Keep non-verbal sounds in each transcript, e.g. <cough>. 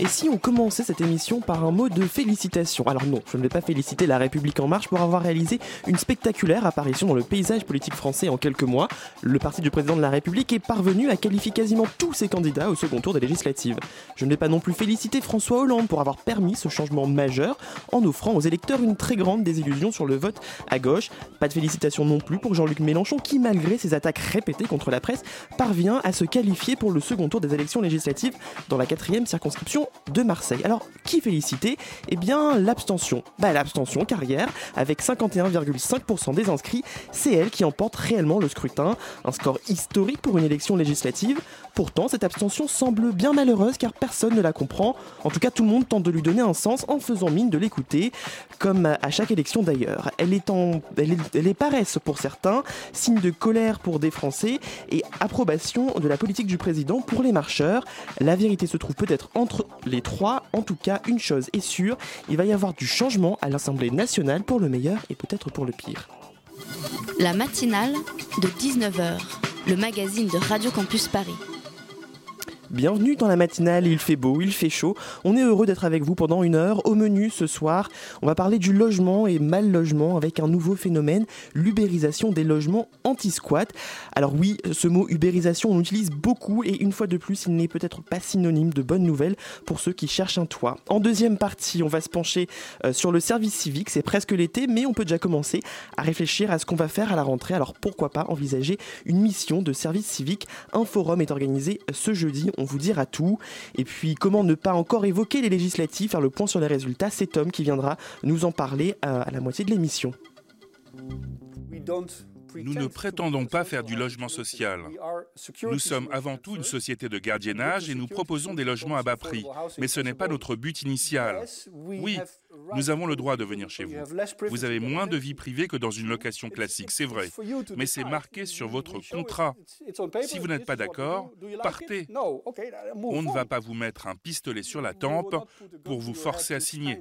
Et si on commençait cette émission par un mot de félicitation Alors non, je ne vais pas féliciter La République En Marche pour avoir réalisé une spectaculaire apparition dans le paysage politique français en quelques mois. Le parti du président de la République est parvenu à qualifier quasiment tous ses candidats au second tour des législatives. Je ne vais pas non plus féliciter François Hollande pour avoir permis ce changement majeur en offrant aux électeurs une très grande désillusion sur le vote à gauche. Pas de félicitations non plus pour Jean-Luc Mélenchon qui, malgré ses attaques répétées contre la presse, parvient à se qualifier pour le second tour des élections législatives dans la quatrième circonscription de Marseille. Alors, qui féliciter Eh bien, l'abstention. Bah, l'abstention, carrière, avec 51,5% des inscrits, c'est elle qui emporte réellement le scrutin. Un score historique pour une élection législative. Pourtant, cette abstention semble bien malheureuse car personne ne la comprend. En tout cas, tout le monde tente de lui donner un sens en faisant mine de l'écouter, comme à chaque élection d'ailleurs. Elle est en, elle est, elle paresse pour certains, signe de colère pour des Français et approbation de la politique du président pour les marcheurs. La vérité se trouve peut-être entre les trois. En tout cas, une chose est sûre, il va y avoir du changement à l'Assemblée nationale pour le meilleur et peut-être pour le pire. La matinale de 19h, le magazine de Radio Campus Paris. Bienvenue dans la matinale, il fait beau, il fait chaud. On est heureux d'être avec vous pendant une heure. Au menu ce soir, on va parler du logement et mal logement avec un nouveau phénomène, l'ubérisation des logements anti-squat. Alors oui, ce mot ubérisation, on l'utilise beaucoup et une fois de plus, il n'est peut-être pas synonyme de bonne nouvelle pour ceux qui cherchent un toit. En deuxième partie, on va se pencher euh, sur le service civique. C'est presque l'été, mais on peut déjà commencer à réfléchir à ce qu'on va faire à la rentrée. Alors pourquoi pas envisager une mission de service civique? Un forum est organisé ce jeudi on vous dira tout. Et puis, comment ne pas encore évoquer les législatives, faire le point sur les résultats? C'est Tom qui viendra nous en parler euh, à la moitié de l'émission. Nous ne prétendons pas faire du logement social. Nous sommes avant tout une société de gardiennage et nous proposons des logements à bas prix. Mais ce n'est pas notre but initial. Oui, nous avons le droit de venir chez vous. Vous avez moins de vie privée que dans une location classique, c'est vrai. Mais c'est marqué sur votre contrat. Si vous n'êtes pas d'accord, partez. On ne va pas vous mettre un pistolet sur la tempe pour vous forcer à signer.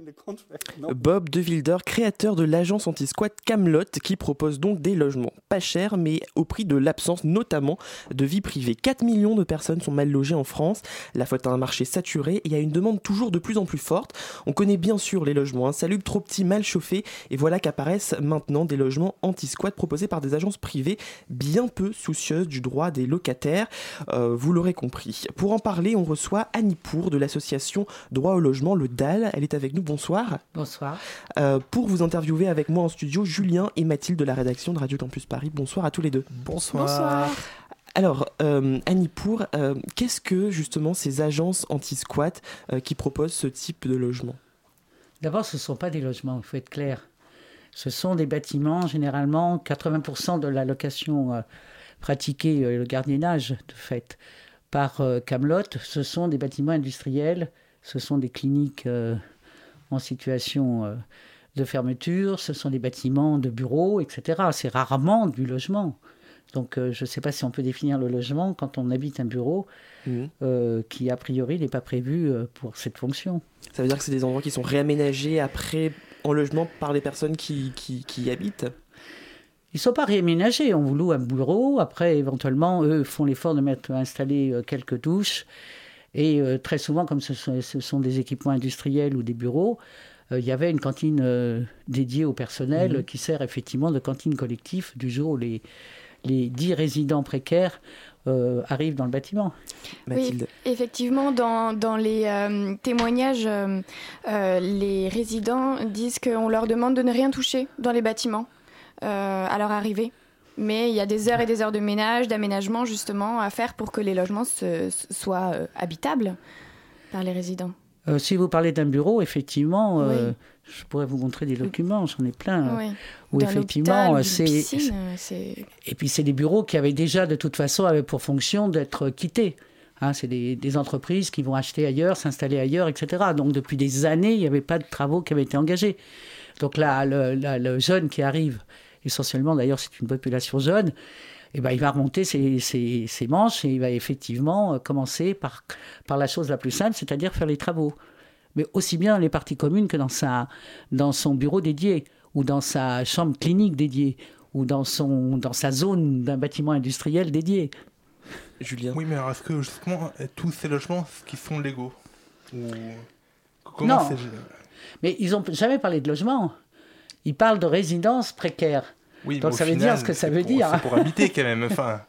Bob De Wilder, créateur de l'agence anti-squat Camelot, qui propose donc des logements pas chers, mais au prix de l'absence notamment de vie privée. 4 millions de personnes sont mal logées en France. La faute à un marché saturé et à une demande toujours de plus en plus forte. On connaît bien sûr les logements insalubres, trop petits, mal chauffés, et voilà qu'apparaissent maintenant des logements anti-squat proposés par des agences privées bien peu soucieuses du droit des locataires. Euh, vous l'aurez compris. Pour en parler, on reçoit Annie Pour de l'association Droit au logement, le DAL. Elle est avec nous. Bonsoir. Bonsoir. Euh, pour vous interviewer avec moi en studio, Julien et Mathilde de la rédaction de Radio Campus Paris. Bonsoir à tous les deux. Bonsoir. Alors, euh, Annie Pour, euh, qu'est-ce que justement ces agences anti-squat euh, qui proposent ce type de logement? D'abord, ce ne sont pas des logements, il faut être clair. Ce sont des bâtiments, généralement, 80% de la location euh, pratiquée, euh, le gardiennage de fait, par euh, Camelot, ce sont des bâtiments industriels, ce sont des cliniques en situation de fermeture, ce sont des bâtiments de bureaux, etc. C'est rarement du logement. Donc, euh, je ne sais pas si on peut définir le logement quand on habite un bureau Mhm. euh, qui, a priori, n'est pas prévu euh, pour cette fonction. Ça veut dire que c'est des endroits qui sont réaménagés après en logement par les personnes qui, qui, qui y habitent? Ils ne sont pas réaménagés. On vous loue un bureau. Après, éventuellement, eux font l'effort de mettre installer quelques douches. Et euh, très souvent, comme ce sont, ce sont des équipements industriels ou des bureaux, euh, il y avait une cantine euh, dédiée au personnel Mhm. qui sert effectivement de cantine collective du jour où les, les 10 résidents précaires euh, arrivent dans le bâtiment. Mathilde Effectivement, dans, dans les euh, témoignages, euh, les résidents disent qu'on leur demande de ne rien toucher dans les bâtiments euh, à leur arrivée. Mais il y a des heures et des heures de ménage, d'aménagement justement à faire pour que les logements se- soient euh, habitables par les résidents. si vous parlez d'un bureau, effectivement, je pourrais vous montrer des documents, j'en ai plein. Oui. Où effectivement, c'est. Et puis c'est des bureaux qui avaient déjà, de toute façon, avaient pour fonction d'être quittés. Hein, c'est des, entreprises qui vont acheter ailleurs, s'installer ailleurs, etc. Donc depuis des années, il n'y avait pas de travaux qui avaient été engagés. Donc là, le, jeune qui arrive, essentiellement d'ailleurs c'est une population jeune, eh ben, il va remonter ses, ses, manches et il va effectivement euh, commencer par, par la chose la plus simple, c'est-à-dire faire les travaux. Mais aussi bien dans les parties communes que dans, sa, dans son bureau dédié, ou dans sa chambre clinique dédiée, ou dans, son, dans sa zone d'un bâtiment industriel dédié. Julien Oui, mais est-ce que justement tous ces logements qui sont légaux Comment Non, mais ils n'ont jamais parlé de logement. Ils parlent de résidence précaire. Oui, Donc ça veut dire ce que ça veut dire. C'est pour habiter quand même, enfin,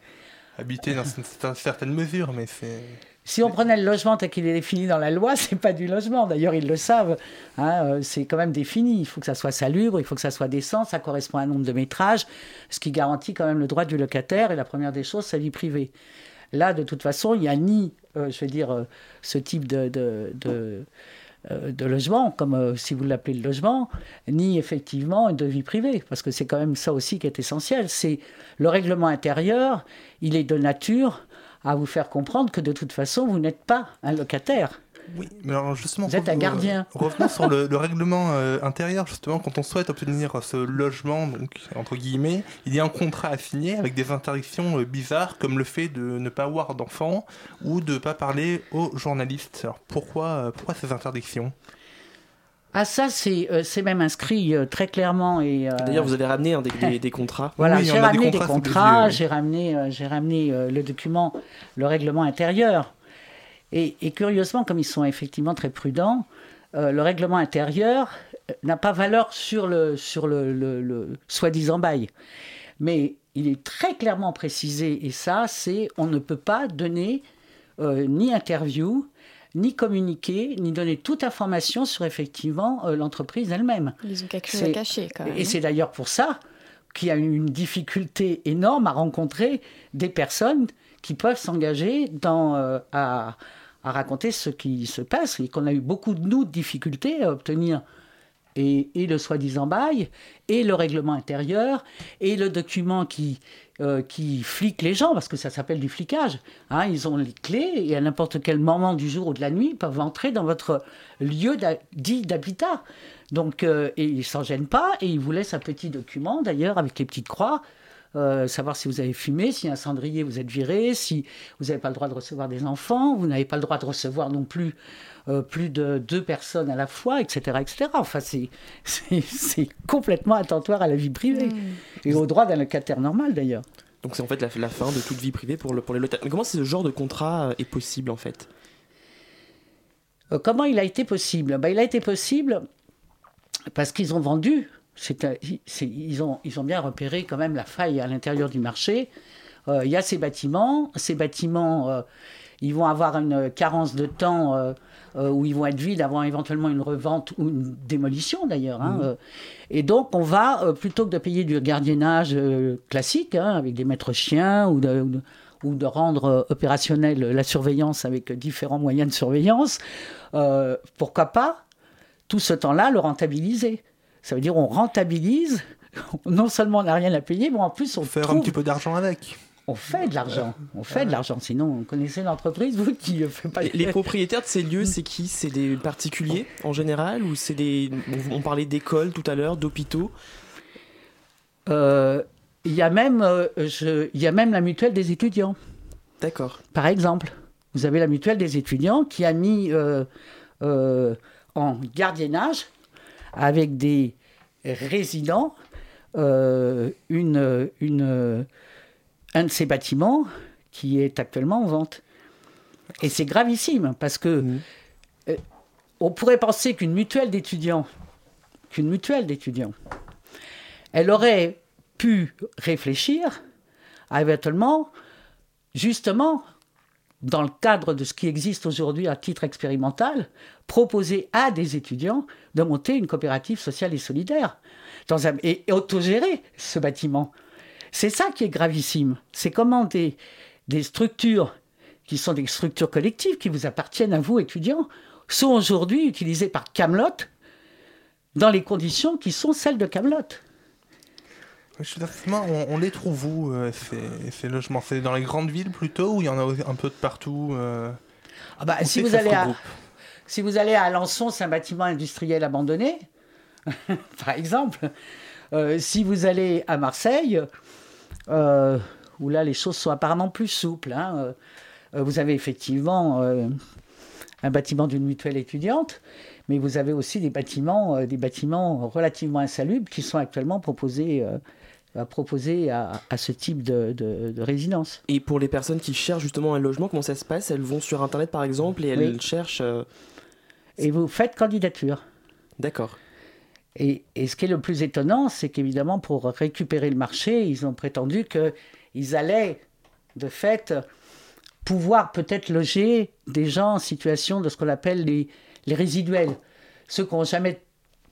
habiter dans une certaine mesure, mais c'est... Si on prenait le logement tel qu'il est défini dans la loi, c'est pas du logement. D'ailleurs, ils le savent. Hein, euh, c'est quand même défini. Il faut que ça soit salubre, il faut que ça soit décent, ça correspond à un nombre de métrages, ce qui garantit quand même le droit du locataire et la première des choses, sa vie privée. Là, de toute façon, il n'y a ni, euh, je veux dire, euh, ce type de, de, de, logement, comme si vous l'appelez le logement, ni effectivement de vie privée, parce que c'est quand même ça aussi qui est essentiel. C'est le règlement intérieur, il est de nature à vous faire comprendre que de toute façon, vous n'êtes pas un locataire. Oui, mais alors justement, vous êtes un gardien. Euh, revenons sur le, règlement euh, intérieur, justement, quand on souhaite obtenir ce logement, donc entre guillemets, il y a un contrat à signer avec des interdictions euh, bizarres, comme le fait de ne pas avoir d'enfants ou de ne pas parler aux journalistes. Alors pourquoi, pourquoi ces interdictions? Ah ça c'est même inscrit très clairement et d'ailleurs vous avez ramené des, <laughs> des, contrats. Voilà j'ai ramené des contrats, j'ai ramené j'ai ramené le document le règlement intérieur et, curieusement, comme ils sont effectivement très prudents, euh, le règlement intérieur euh, n'a pas valeur sur le, sur le, soi-disant bail. Mais il est très clairement précisé, et ça, c'est on ne peut pas donner euh, ni interview, ni communiquer, ni donner toute information sur effectivement l'entreprise elle-même. Ils ont quelque chose à cacher quand même. Et c'est d'ailleurs pour ça qu'il y a une difficulté énorme à rencontrer des personnes qui peuvent s'engager dans à, à raconter ce qui se passe et qu'on a eu beaucoup de nous de difficultés à obtenir et, le soi-disant bail, et le règlement intérieur, et le document qui, euh, qui les gens, parce que ça s'appelle du flicage. Hein, ils ont les clés, et à n'importe quel moment du jour ou de la nuit, ils peuvent entrer dans votre lieu dit d'habitat. Donc, euh, ils ne s'en gênent pas, et ils vous laissent un petit document, d'ailleurs, avec les petites croix, euh, savoir si vous avez fumé, si un cendrier vous êtes viré, si vous n'avez pas le droit de recevoir des enfants, vous n'avez pas le droit de recevoir non plus euh, plus de deux personnes à la fois, etc. etc. Enfin, c'est complètement attentoire à la vie privée mmh. et au droit d'un locataire normal d'ailleurs. Donc c'est en fait la, fin de toute vie privée pour, le, pour les locataires. Mais comment ce genre de contrat euh, est possible en fait? Comment il a été possible? Ben, Il a été possible parce qu'ils ont vendu ils, ont, ils ont bien repéré quand même la faille à l'intérieur du marché. Euh, il y a ces bâtiments. Ces bâtiments, euh, ils vont avoir une carence de temps euh, où ils vont être vides avant éventuellement une revente ou une démolition d'ailleurs. Hein, mmh. et donc, on va, plutôt que de payer du gardiennage classique, hein, avec des maîtres chiens ou de, ou de rendre opérationnelle la surveillance avec différents moyens de surveillance, pourquoi pas tout ce temps-là le rentabiliser ça veut dire on rentabilise. <laughs> Non seulement on n'a rien à payer, mais en plus on faire un petit peu d'argent avec. On fait de l'argent, on fait de l'argent. Sinon, on connaissait l'entreprise, vous qui ne fait pas. Les, propriétaires de ces lieux, c'est qui? C'est des particuliers en général ou c'est des On parlait d'écoles tout à l'heure, d'hôpitaux? Euh, il y a même, euh, il y a même la mutuelle des étudiants. D'accord. Par exemple, vous avez la mutuelle des étudiants qui a mis euh, en gardiennage avec des résidents une, une, un de ces bâtiments qui est actuellement en vente. Et c'est gravissime parce que mmh. euh, on pourrait penser qu'une mutuelle d'étudiants, qu'une mutuelle d'étudiants, elle aurait pu réfléchir à éventuellement, justement, dans le cadre de ce qui existe aujourd'hui à titre expérimental, proposer à des étudiants de monter une coopérative sociale et solidaire dans un, et, autogérer ce bâtiment. C'est ça qui est gravissime. C'est comment des, des structures qui sont des structures collectives qui vous appartiennent à vous, étudiants, sont aujourd'hui utilisés par Camelot dans les conditions qui sont celles de Camelot. On, on, les trouve où, euh, ces, logements? C'est dans les grandes villes plutôt, ou il y en a un peu de partout euh, ah bah, si, vous allez à, si vous allez à Alençon, c'est un bâtiment industriel abandonné, <laughs> par exemple. Euh, si vous allez à Marseille, où là les choses sont apparemment plus souples, hein, vous avez effectivement un bâtiment d'une mutuelle étudiante, mais vous avez aussi des bâtiments, des bâtiments relativement insalubres qui sont actuellement proposés à proposer à, ce type de, résidence. Et pour les personnes qui cherchent justement un logement, comment ça se passe? Elles vont sur Internet par exemple et elles cherchent... Euh, et vous faites candidature. D'accord. Et, ce qui est le plus étonnant, c'est qu'évidemment, pour récupérer le marché, ils ont prétendu qu'ils allaient, de fait, pouvoir peut-être loger des gens en situation de ce qu'on appelle les, les résiduels. Ceux qui n'ont jamais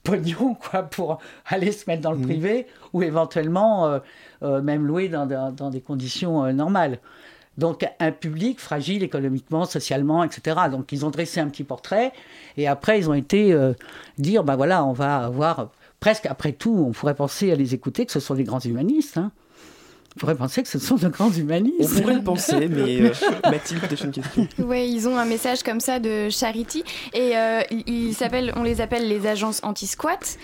pognon quoi, pour aller se mettre dans le mmh. privé ou éventuellement euh, euh, même louer dans, dans, des conditions euh, normales. Donc un public fragile économiquement, socialement, etc. Donc ils ont dressé un petit portrait et après ils ont été dire, ben voilà, on va avoir presque après tout, on pourrait penser à les écouter que ce sont des grands humanistes. Hein. On pourrait penser que ce sont de grands humanistes. On pourrait le penser, <laughs> mais euh, Mathilde, peut une question. Oui, ils ont un message comme ça de charity. Et euh, ils on les appelle les agences anti-squat.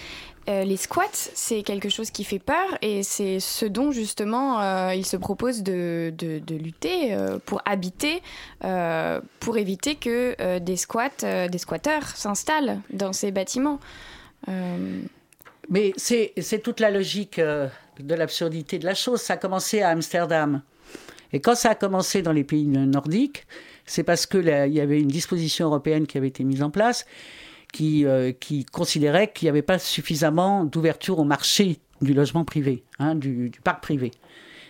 Euh, les squats, c'est quelque chose qui fait peur et c'est ce dont justement euh, ils se proposent de, lutter pour habiter, pour éviter que des squats, des squatteurs s'installent dans ces bâtiments. Mais c'est toute la logique de l'absurdité de la chose. Ça a commencé à Amsterdam. Et quand ça a commencé dans les pays nordiques, c'est parce qu'il y avait une disposition européenne qui avait été mise en place qui, euh, qui considérait qu'il n'y avait pas suffisamment d'ouverture au marché du logement privé, hein, du, parc privé.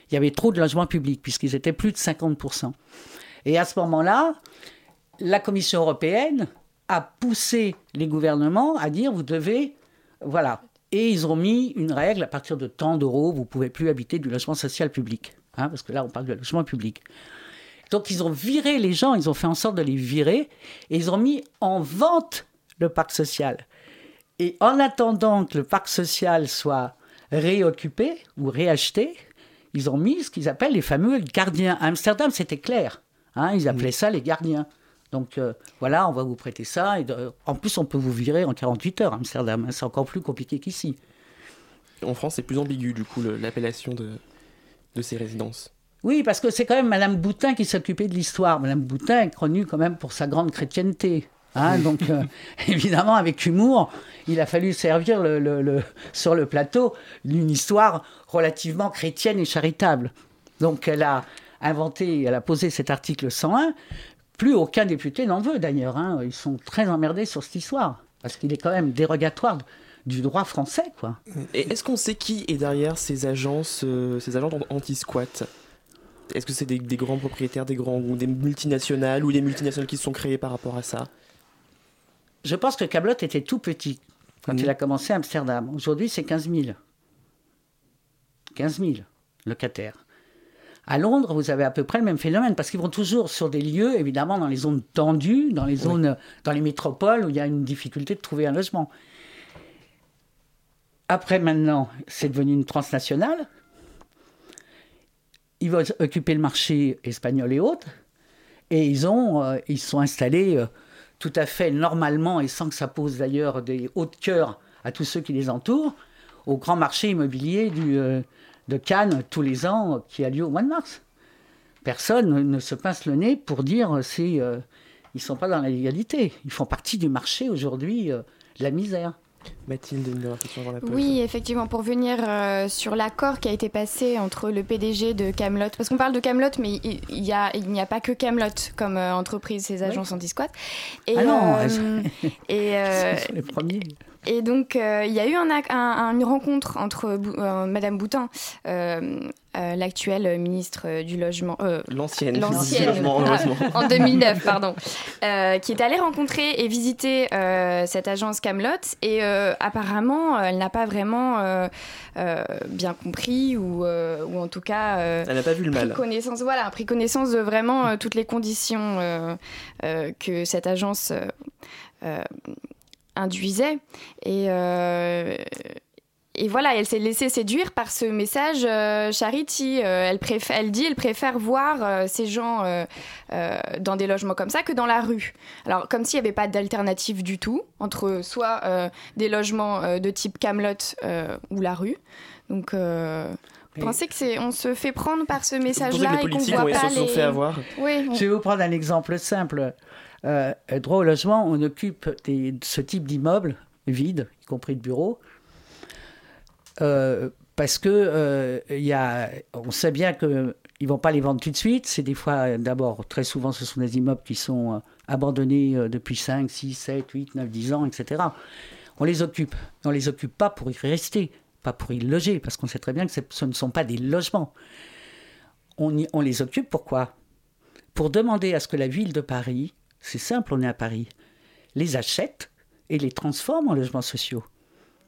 Il y avait trop de logements publics, puisqu'ils étaient plus de 50%. Et à ce moment-là, la Commission européenne a poussé les gouvernements à dire vous devez voilà, et ils ont mis une règle, à partir de tant d'euros, vous ne pouvez plus habiter du logement social public. Hein, parce que là, on parle de logement public. Donc ils ont viré les gens, ils ont fait en sorte de les virer, et ils ont mis en vente le parc social. Et en attendant que le parc social soit réoccupé ou réacheté, ils ont mis ce qu'ils appellent les fameux gardiens. À Amsterdam, c'était clair. Hein, ils appelaient ça les gardiens. Donc euh, voilà, on va vous prêter ça. Et en plus, on peut vous virer en 48 heures à Amsterdam. Hein. C'est encore plus compliqué qu'ici. En France, c'est plus ambigu, du coup, l'appellation de, de ces résidences. Oui, parce que c'est quand même Madame Boutin qui s'occupait de l'histoire. Madame Boutin est connue quand même pour sa grande chrétienté. Hein. donc, euh, <laughs> évidemment, avec humour, il a fallu servir le, sur le plateau d'une histoire relativement chrétienne et charitable. Donc, elle a inventé, elle a posé cet article 101 plus aucun député n'en veut d'ailleurs. Hein. Ils sont très emmerdés sur cette histoire. Parce qu'il est quand même dérogatoire du droit français. Quoi. Et est-ce qu'on sait qui est derrière ces agences, euh, ces agences anti-squat? Est-ce que c'est des, grands propriétaires, des grands ou des multinationales ou des multinationales qui se sont créées par rapport à ça? Je pense que Cablot était tout petit quand il a commencé à Amsterdam. Aujourd'hui, c'est 15 000. 15 000 locataires. À Londres, vous avez à peu près le même phénomène parce qu'ils vont toujours sur des lieux, évidemment, dans les zones tendues, dans les zones, dans les métropoles où il y a une difficulté de trouver un logement. Après, maintenant, c'est devenu une transnationale. Ils vont occuper le marché espagnol et autres. Et ils, ont, euh, ils sont installés euh, tout à fait normalement, et sans que ça pose d'ailleurs des hauts de cœur à tous ceux qui les entourent, au grand marché immobilier euh, de Cannes tous les ans qui a lieu au mois de mars. Personne ne se pince le nez pour dire c'est euh, ils sont pas dans la légalité. Ils font partie du marché aujourd'hui euh, de la misère. Mathilde, une réflexion avant la pause. Oui, effectivement, pour venir euh, sur l'accord qui a été passé entre le PDG de Camelot, parce qu'on parle de Camelot, mais il, a, n'y a pas que Camelot comme entreprise, ces agences anti-squat. Et, ah non, <laughs> et, les premiers. Et donc, euh, il y a eu une rencontre entre euh, Madame Boutin, euh, l'actuelle ministre du Logement. L'ancienne. L'ancienne. <laughs> en 2009, pardon. qui est allée rencontrer et visiter cette agence Camelot. Et apparemment, elle n'a pas vraiment bien compris ou, ou en tout cas. elle n'a pas vu le mal. Connaissance, voilà, pris connaissance de vraiment toutes les conditions que cette agence induisait. Et, et voilà, elle s'est laissée séduire par ce message Charity. elle, préfère, elle dit elle préfère voir ces gens dans des logements comme ça que dans la rue. Alors, comme s'il n'y avait pas d'alternative du tout entre soit des logements de type Camelot ou la rue. Donc, vous pensez que c'est on se fait prendre par ce message-là et qu'on voit pas les... fait avoir. Oui, Je vais vous prendre un exemple simple. Euh, droit au logement, on occupe des, ce type d'immeuble vide, y compris de bureaux, euh, parce que euh, y a, on sait bien qu'ils ne vont pas les vendre tout de suite. C'est des fois, d'abord, très souvent, ce sont des immeubles qui sont abandonnés depuis 5, 6, 7, 8, 9, 10 ans, etc. On les occupe. On ne les occupe pas pour y rester pas pour y loger, parce qu'on sait très bien que ce ne sont pas des logements. On les occupe pourquoi Pour demander à ce que la ville de Paris, c'est simple, on est à Paris, les achète et les transforme en logements sociaux.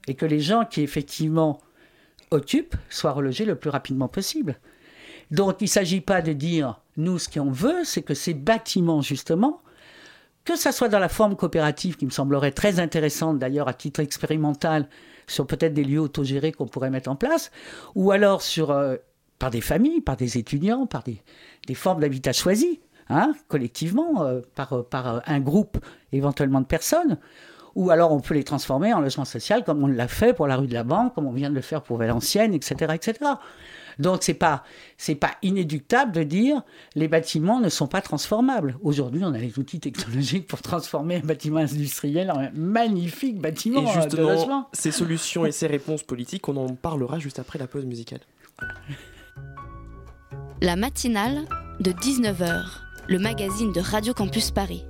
Et que les gens qui effectivement occupent soient relogés le plus rapidement possible. Donc il ne s'agit pas de dire, nous, ce qu'on veut, c'est que ces bâtiments, justement, que ça soit dans la forme coopérative, qui me semblerait très intéressante d'ailleurs à titre expérimental, sur peut-être des lieux autogérés qu'on pourrait mettre en place, ou alors sur, euh, par des familles, par des étudiants, par des, formes d'habitat choisies, hein, collectivement, euh, par, euh, par un groupe éventuellement de personnes, ou alors on peut les transformer en logement social comme on l'a fait pour la rue de la Banque, comme on vient de le faire pour Valenciennes, etc. etc. Donc c'est pas c'est pas inéductable de dire les bâtiments ne sont pas transformables. Aujourd'hui, on a les outils technologiques pour transformer un bâtiment industriel en un magnifique bâtiment et justement, de logement. Ces solutions et ces réponses politiques, on en parlera juste après la pause musicale. La matinale de 19h, le magazine de Radio Campus Paris.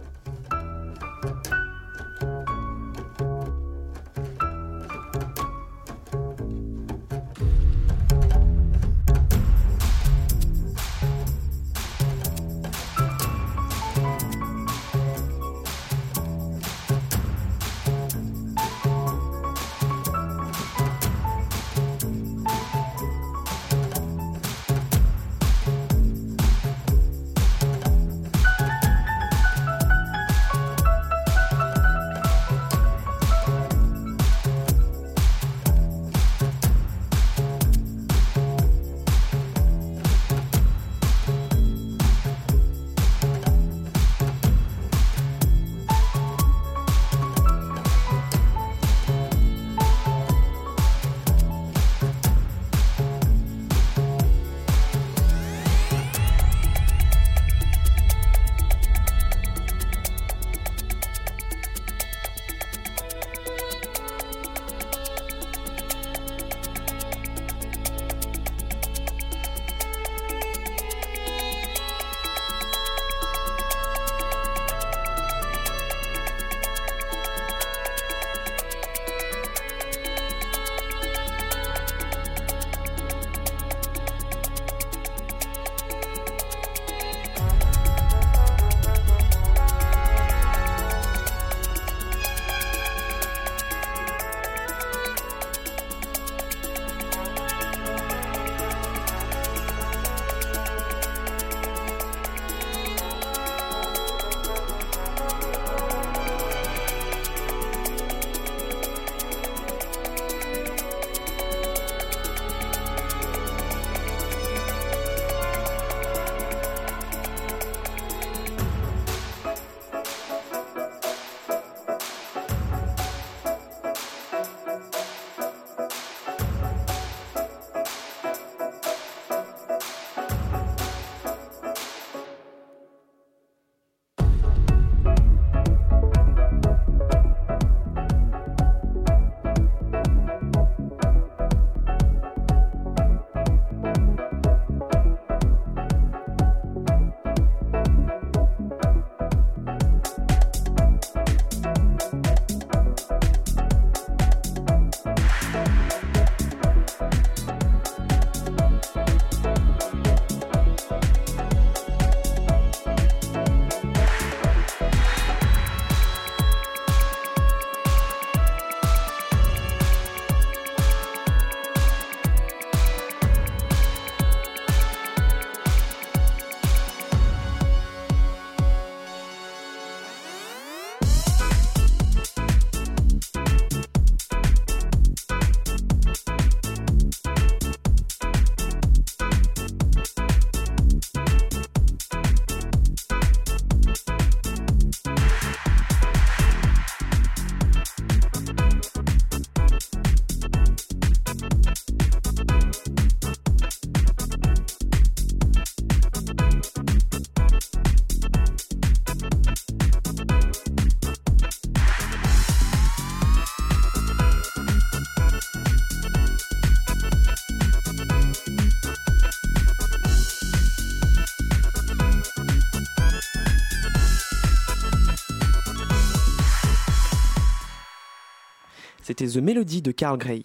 C'était The Melody de Carl Gray.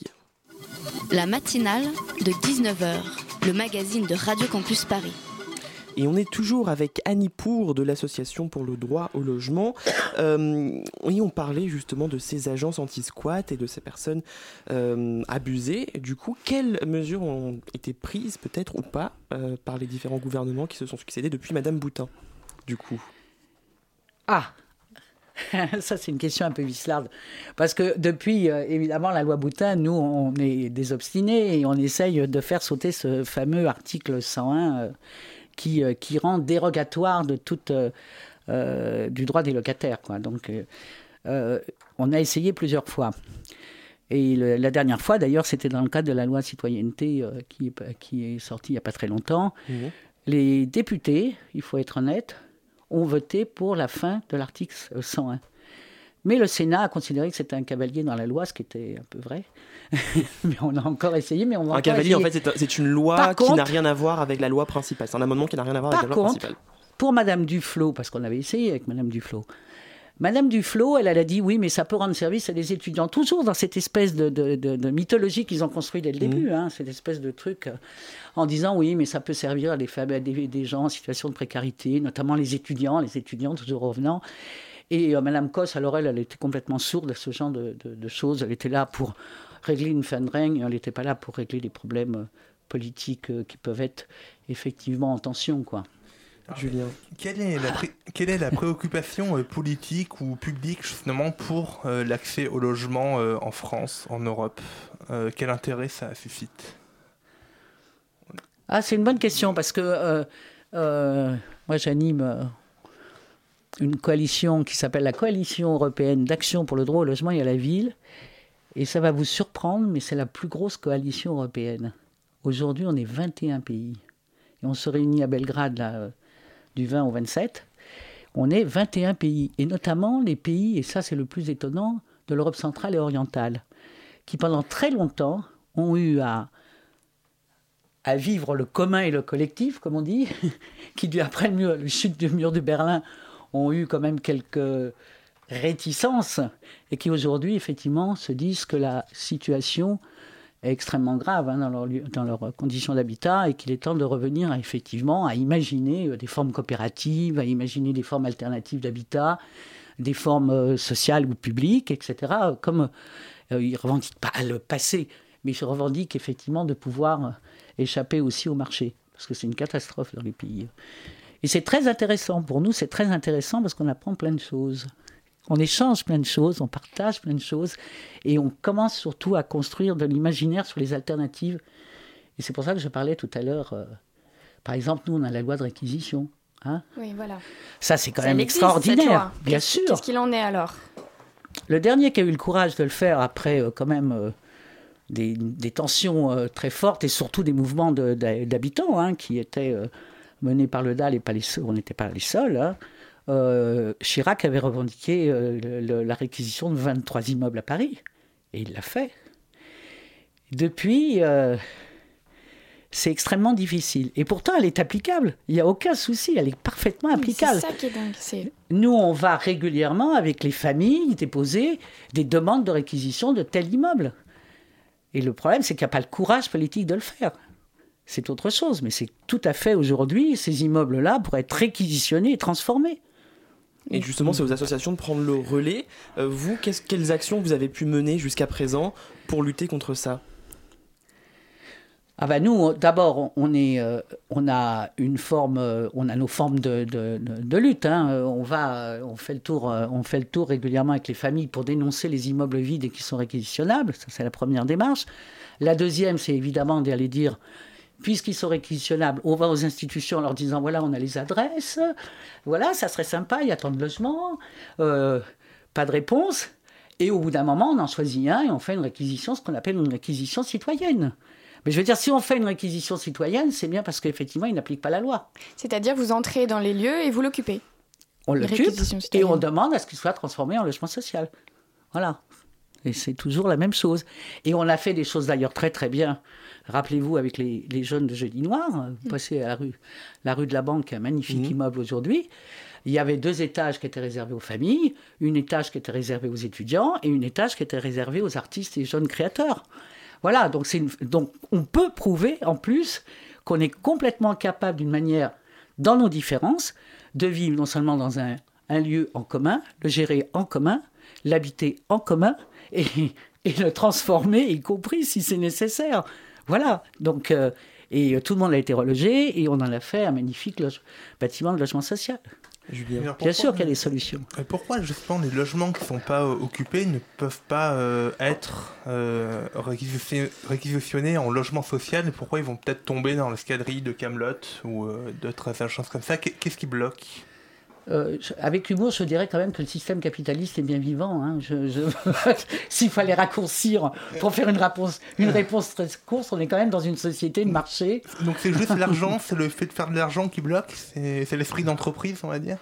La matinale de 19h, le magazine de Radio Campus Paris. Et on est toujours avec Annie Pour de l'Association pour le droit au logement. Euh, et on parlait justement de ces agences anti-squat et de ces personnes euh, abusées. Du coup, quelles mesures ont été prises, peut-être ou pas, euh, par les différents gouvernements qui se sont succédés depuis Madame Boutin, du coup Ah <laughs> ça, c'est une question un peu vislarde. Parce que depuis, évidemment, la loi Boutin, nous, on est des obstinés et on essaye de faire sauter ce fameux article 101 qui, euh, qui rend dérogatoire de toute, euh, euh, du droit des locataires. Quoi. Donc, on a essayé plusieurs fois. Et la dernière fois, d'ailleurs, c'était dans le cadre de la loi citoyenneté qui, qui, est sortie il n'y a pas très longtemps. Mmh. Les députés, il faut être honnête, ont voté pour la fin de l'article 101. Mais le Sénat a considéré que c'était un cavalier dans la loi, ce qui était un peu vrai. <laughs> mais on a encore essayé, mais on va Un cavalier, en fait, c'est une loi qui n'a rien à voir avec la loi principale. C'est un amendement qui n'a rien à voir avec la loi principale. Pour Madame Duflo, parce qu'on avait essayé avec Madame Duflo, Madame Duflo, elle, elle, a dit oui, mais ça peut rendre service à des étudiants. Toujours dans cette espèce de, de, de, mythologie qu'ils ont construit dès le début, mmh. hein, cette espèce de truc euh, en disant oui, mais ça peut servir à des, des, des gens en situation de précarité, notamment les étudiants, les étudiants toujours revenant. Et euh, Madame Cosse, alors elle, elle était complètement sourde à ce genre de, choses. Elle était là pour régler une fin de règne, elle n'était pas là pour régler des problèmes euh, politiques qui peuvent être effectivement en tension, quoi. Julien. Quelle est la, quelle est la préoccupation politique ou publique justement pour l'accès au logement en France, en Europe Quel intérêt ça suscite? Ah, c'est une bonne question parce que moi j'anime une coalition qui s'appelle la Coalition européenne d'action pour le droit au logement et à la ville. Et ça va vous surprendre, mais c'est la plus grosse coalition européenne. Aujourd'hui, on est 21 pays. Et on se réunit à Belgrade là, euh, du 20 au 27. On est 21 pays. Et notamment les pays, et ça c'est le plus étonnant, de l'Europe centrale et orientale, qui pendant très longtemps ont eu à, vivre le commun et le collectif, comme on dit, <laughs> qui après le, mur, le chute du mur de Berlin ont eu quand même quelques réticences et qui aujourd'hui, effectivement, se disent que la situation extrêmement grave hein, dans, leur, dans leurs conditions d'habitat et qu'il est temps de revenir effectivement à imaginer euh, des formes coopératives, à imaginer des formes alternatives d'habitat, des formes euh, sociales ou publiques, etc. Comme euh, ils ne revendiquent pas le passé, mais ils revendiquent effectivement de pouvoir échapper aussi au marché, parce que c'est une catastrophe dans les pays et c'est très intéressant. Pour nous, c'est très intéressant parce qu'on apprend plein de choses. On échange plein de choses, on partage plein de choses, et on commence surtout à construire de l'imaginaire sur les alternatives. Et c'est pour ça que je parlais tout à l'heure. Euh, par exemple, nous, on a la loi de réquisition. Hein oui, voilà. Ça, c'est quand même extraordinaire, bien sûr. Qu'est-ce qu'il en est alors? Le dernier qui a eu le courage de le faire après, euh, quand même. Euh, des, tensions très fortes et surtout des mouvements d'habitants hein, qui étaient menée par le DAL et pas les on n'était pas les seuls. Hein. Euh, Chirac avait revendiqué euh, la réquisition de 23 immeubles à Paris. Et il l'a fait. Depuis, euh, c'est extrêmement difficile. Et pourtant, elle est applicable. Il n'y a aucun souci, elle est parfaitement applicable. C'est ça qui est dingue. Nous, on va régulièrement, avec les familles, déposer des demandes de réquisition de tel immeuble. Et le problème, c'est qu'il n'y a pas le courage politique de le faire c'est autre chose. Mais c'est tout à fait aujourd'hui, ces immeubles-là pourraient être réquisitionnés et transformés. Et justement, c'est aux associations de prendre le relais. Euh, vous, quelles actions vous avez pu mener jusqu'à présent pour lutter contre ça? Ah ben nous, d'abord, euh, on a une forme, euh, on a nos formes de, de, lutte. Hein. On va, on fait le tour, on fait le tour régulièrement avec les familles pour dénoncer les immeubles vides et qui sont réquisitionnables. Ça, c'est la première démarche. La deuxième, c'est évidemment d'aller dire puisqu'ils sont réquisitionnables, on va aux institutions en leur disant voilà, on a les adresses, voilà, ça serait sympa, il y a tant de logements, euh, pas de réponse. Et au bout d'un moment, on en choisit un et on fait une réquisition, ce qu'on appelle une réquisition citoyenne. Mais je veux dire, si on fait une réquisition citoyenne, c'est bien parce qu'effectivement, ils n'appliquent pas la loi. C'est-à-dire, vous entrez dans les lieux et vous l'occupez. On l'occupe et on demande à ce qu'il soit transformé en logement social. Voilà. Et c'est toujours la même chose. Et on a fait des choses d'ailleurs très très bien. Rappelez-vous avec les, jeunes de Jeudi Noir, vous mm. passez à la rue, la rue de la Banque, un magnifique mm. immeuble aujourd'hui. Il y avait deux étages qui étaient réservés aux familles, une étage qui était réservé aux étudiants et une étage qui était réservé aux artistes et jeunes créateurs. Voilà, donc, donc on peut prouver en plus qu'on est complètement capable d'une manière, dans nos différences, de vivre non seulement dans un, lieu en commun, le gérer en commun, l'habiter en commun et, le transformer, y compris si c'est nécessaire. Voilà, donc, euh, et tout le monde a été relogé et on en a fait un magnifique bâtiment de logement social. Bien sûr qu'il y a des solutions. pourquoi justement les logements qui ne sont pas euh, occupés ne peuvent pas euh, être euh, réquisitionnés en logement social et pourquoi ils vont peut-être tomber dans l'escadrille de Camelot ou d'autres agences comme ça? Qu'est-ce qui bloque? Avec humour, je dirais quand même que le système capitaliste est bien vivant. Hein. <laughs> S'il fallait raccourcir pour faire une réponse, une réponse très courte, on est quand même dans une société de marché. Donc c'est juste l'argent, c'est le fait de faire de l'argent qui bloque, c'est l'esprit d'entreprise, on va dire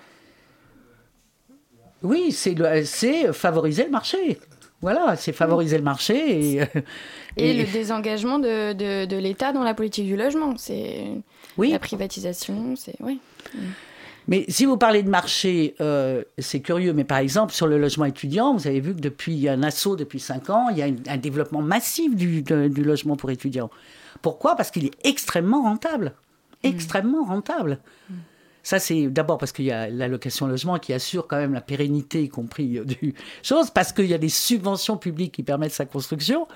oui, c'est favoriser le marché. Voilà, c'est favoriser le marché et, et, le désengagement de, de, l'État dans la politique du logement. C'est oui. la privatisation, c'est oui. Mais si vous parlez de marché, euh, c'est curieux. Mais par exemple, sur le logement étudiant, vous avez vu que depuis un assaut depuis 5 ans, il y a un développement massif du, du, logement pour étudiants. Pourquoi? Parce qu'il est extrêmement rentable. Mm. Extrêmement rentable. Mm. Ça, c'est d'abord parce qu'il y a l'allocation logement qui assure quand même la pérennité, y compris euh, du <laughs> chose, parce qu'il y a des subventions publiques qui permettent sa construction,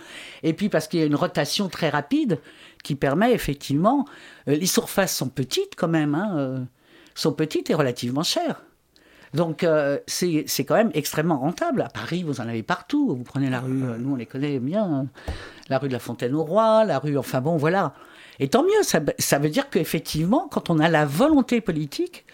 et puis parce qu'il y a une rotation très rapide qui permet effectivement. Euh, les surfaces sont petites quand même, hein, sont petites et relativement chères. Donc c'est quand même extrêmement rentable. À Paris, vous en avez partout. Vous prenez la rue, nous on les connaît bien, la rue de la Fontaine au Roi, la rue, enfin bon, voilà. Et tant mieux, ça, ça veut dire qu'effectivement, quand on a la volonté politique,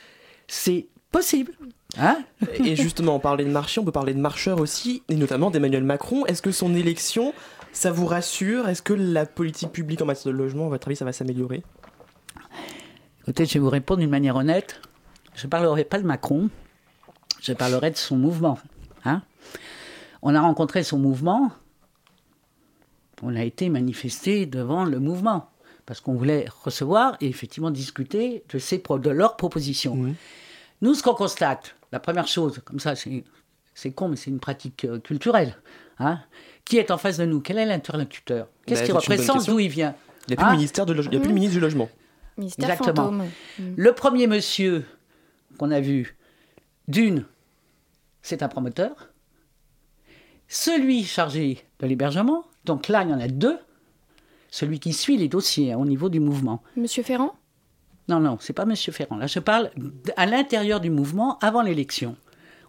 c'est possible. Hein? Et justement, on parlait de marché, on peut parler de marcheurs aussi, et notamment d'Emmanuel Macron. Est-ce que son élection, ça vous rassure? Est-ce que la politique publique en matière de logement, à votre avis, ça va s'améliorer? Écoutez, je vais vous répondre d'une manière honnête. Je ne parlerai pas de Macron, je parlerai de son mouvement. Hein on a rencontré son mouvement, on a été manifesté devant le mouvement parce qu'on voulait recevoir et effectivement discuter de, ces, de leurs propositions. Nous, ce qu'on constate, la première chose, comme ça, c'est con, mais c'est une pratique euh, culturelle. Hein, qui est en face de nous? Quel est l'interlocuteur? Qu'est-ce bah, qu'il représente? D'où il vient? Il n'y a, plus, le, hein? ministère de il y a plus le ministre du Logement. Exactement. Mm. Le premier monsieur qu'on a vu, d'une, c'est un promoteur. Celui chargé de l'hébergement, donc là, il y en a deux celui qui suit les dossiers hein, au niveau du mouvement. Monsieur Ferrand? Non, non, c'est pas Monsieur Ferrand. Là, je parle à l'intérieur du mouvement avant l'élection.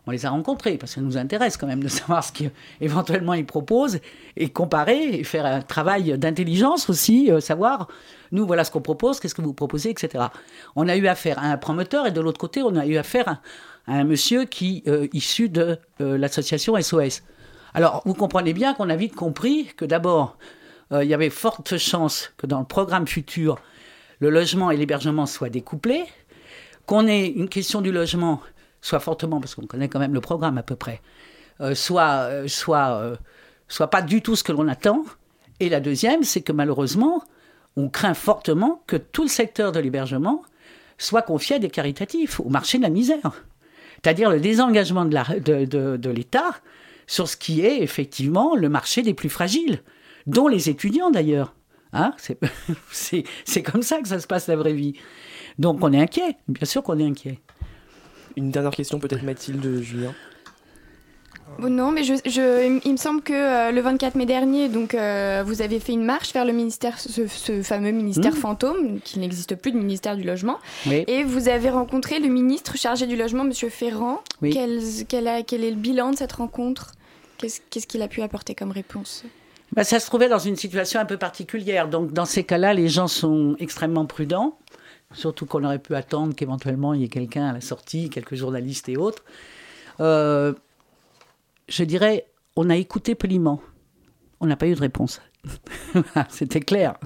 On les a rencontrés parce que ça nous intéresse quand même de savoir ce qu'éventuellement ils proposent et comparer et faire un travail d'intelligence aussi, euh, savoir nous voilà ce qu'on propose, qu'est-ce que vous proposez, etc. On a eu affaire à un promoteur et de l'autre côté on a eu affaire à, un monsieur qui euh, issu de euh, l'association SOS. Alors vous comprenez bien qu'on a vite compris que d'abord il y avait forte chance que dans le programme futur, le logement et l'hébergement soient découplés, qu'on ait une question du logement soit fortement, parce qu'on connaît quand même le programme à peu près, euh, soit, euh, soit, soit pas du tout ce que l'on attend. Et la deuxième, c'est que malheureusement, on craint fortement que tout le secteur de l'hébergement soit confié à des caritatifs, au marché de la misère. C'est-à-dire le désengagement de l'État sur ce qui est effectivement le marché des plus fragiles dont les étudiants d'ailleurs. Hein <laughs> c'est comme ça que ça se passe la vraie vie. Donc on est inquiet, bien sûr qu'on est inquiet. Une dernière question peut-être Mathilde, Julien non, mais je, il me semble que euh, le 24 mai dernier, donc, euh, vous avez fait une marche vers le ministère, ce, fameux ministère mmh. fantôme, qui n'existe plus, de ministère du Logement. Et vous avez rencontré le ministre chargé du Logement, M. Ferrand. Quel, quel, est le bilan de cette rencontre? Qu'est-ce qu'il a pu apporter comme réponse? Bah, ça se trouvait dans une situation un peu particulière. Donc, dans ces cas-là, les gens sont extrêmement prudents. Surtout qu'on aurait pu attendre qu'éventuellement il y ait quelqu'un à la sortie, quelques journalistes et autres. Euh, je dirais, on a écouté poliment. On n'a pas eu de réponse. <laughs> C'était clair.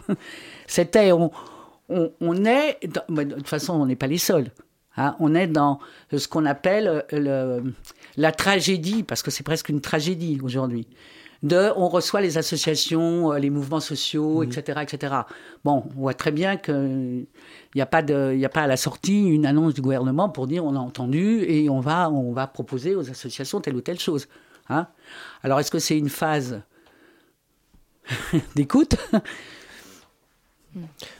C'était, on, est, de toute façon, on n'est pas les seuls. Hein. on est dans ce qu'on appelle le, la tragédie, parce que c'est presque une tragédie aujourd'hui de on reçoit les associations, les mouvements sociaux, etc., etc. Bon, on voit très bien qu'il n'y a, pas de, a pas à la sortie une annonce du gouvernement pour dire on a entendu et on va, on va proposer aux associations telle ou telle chose. Hein Alors est-ce que c'est une phase <laughs> d'écoute?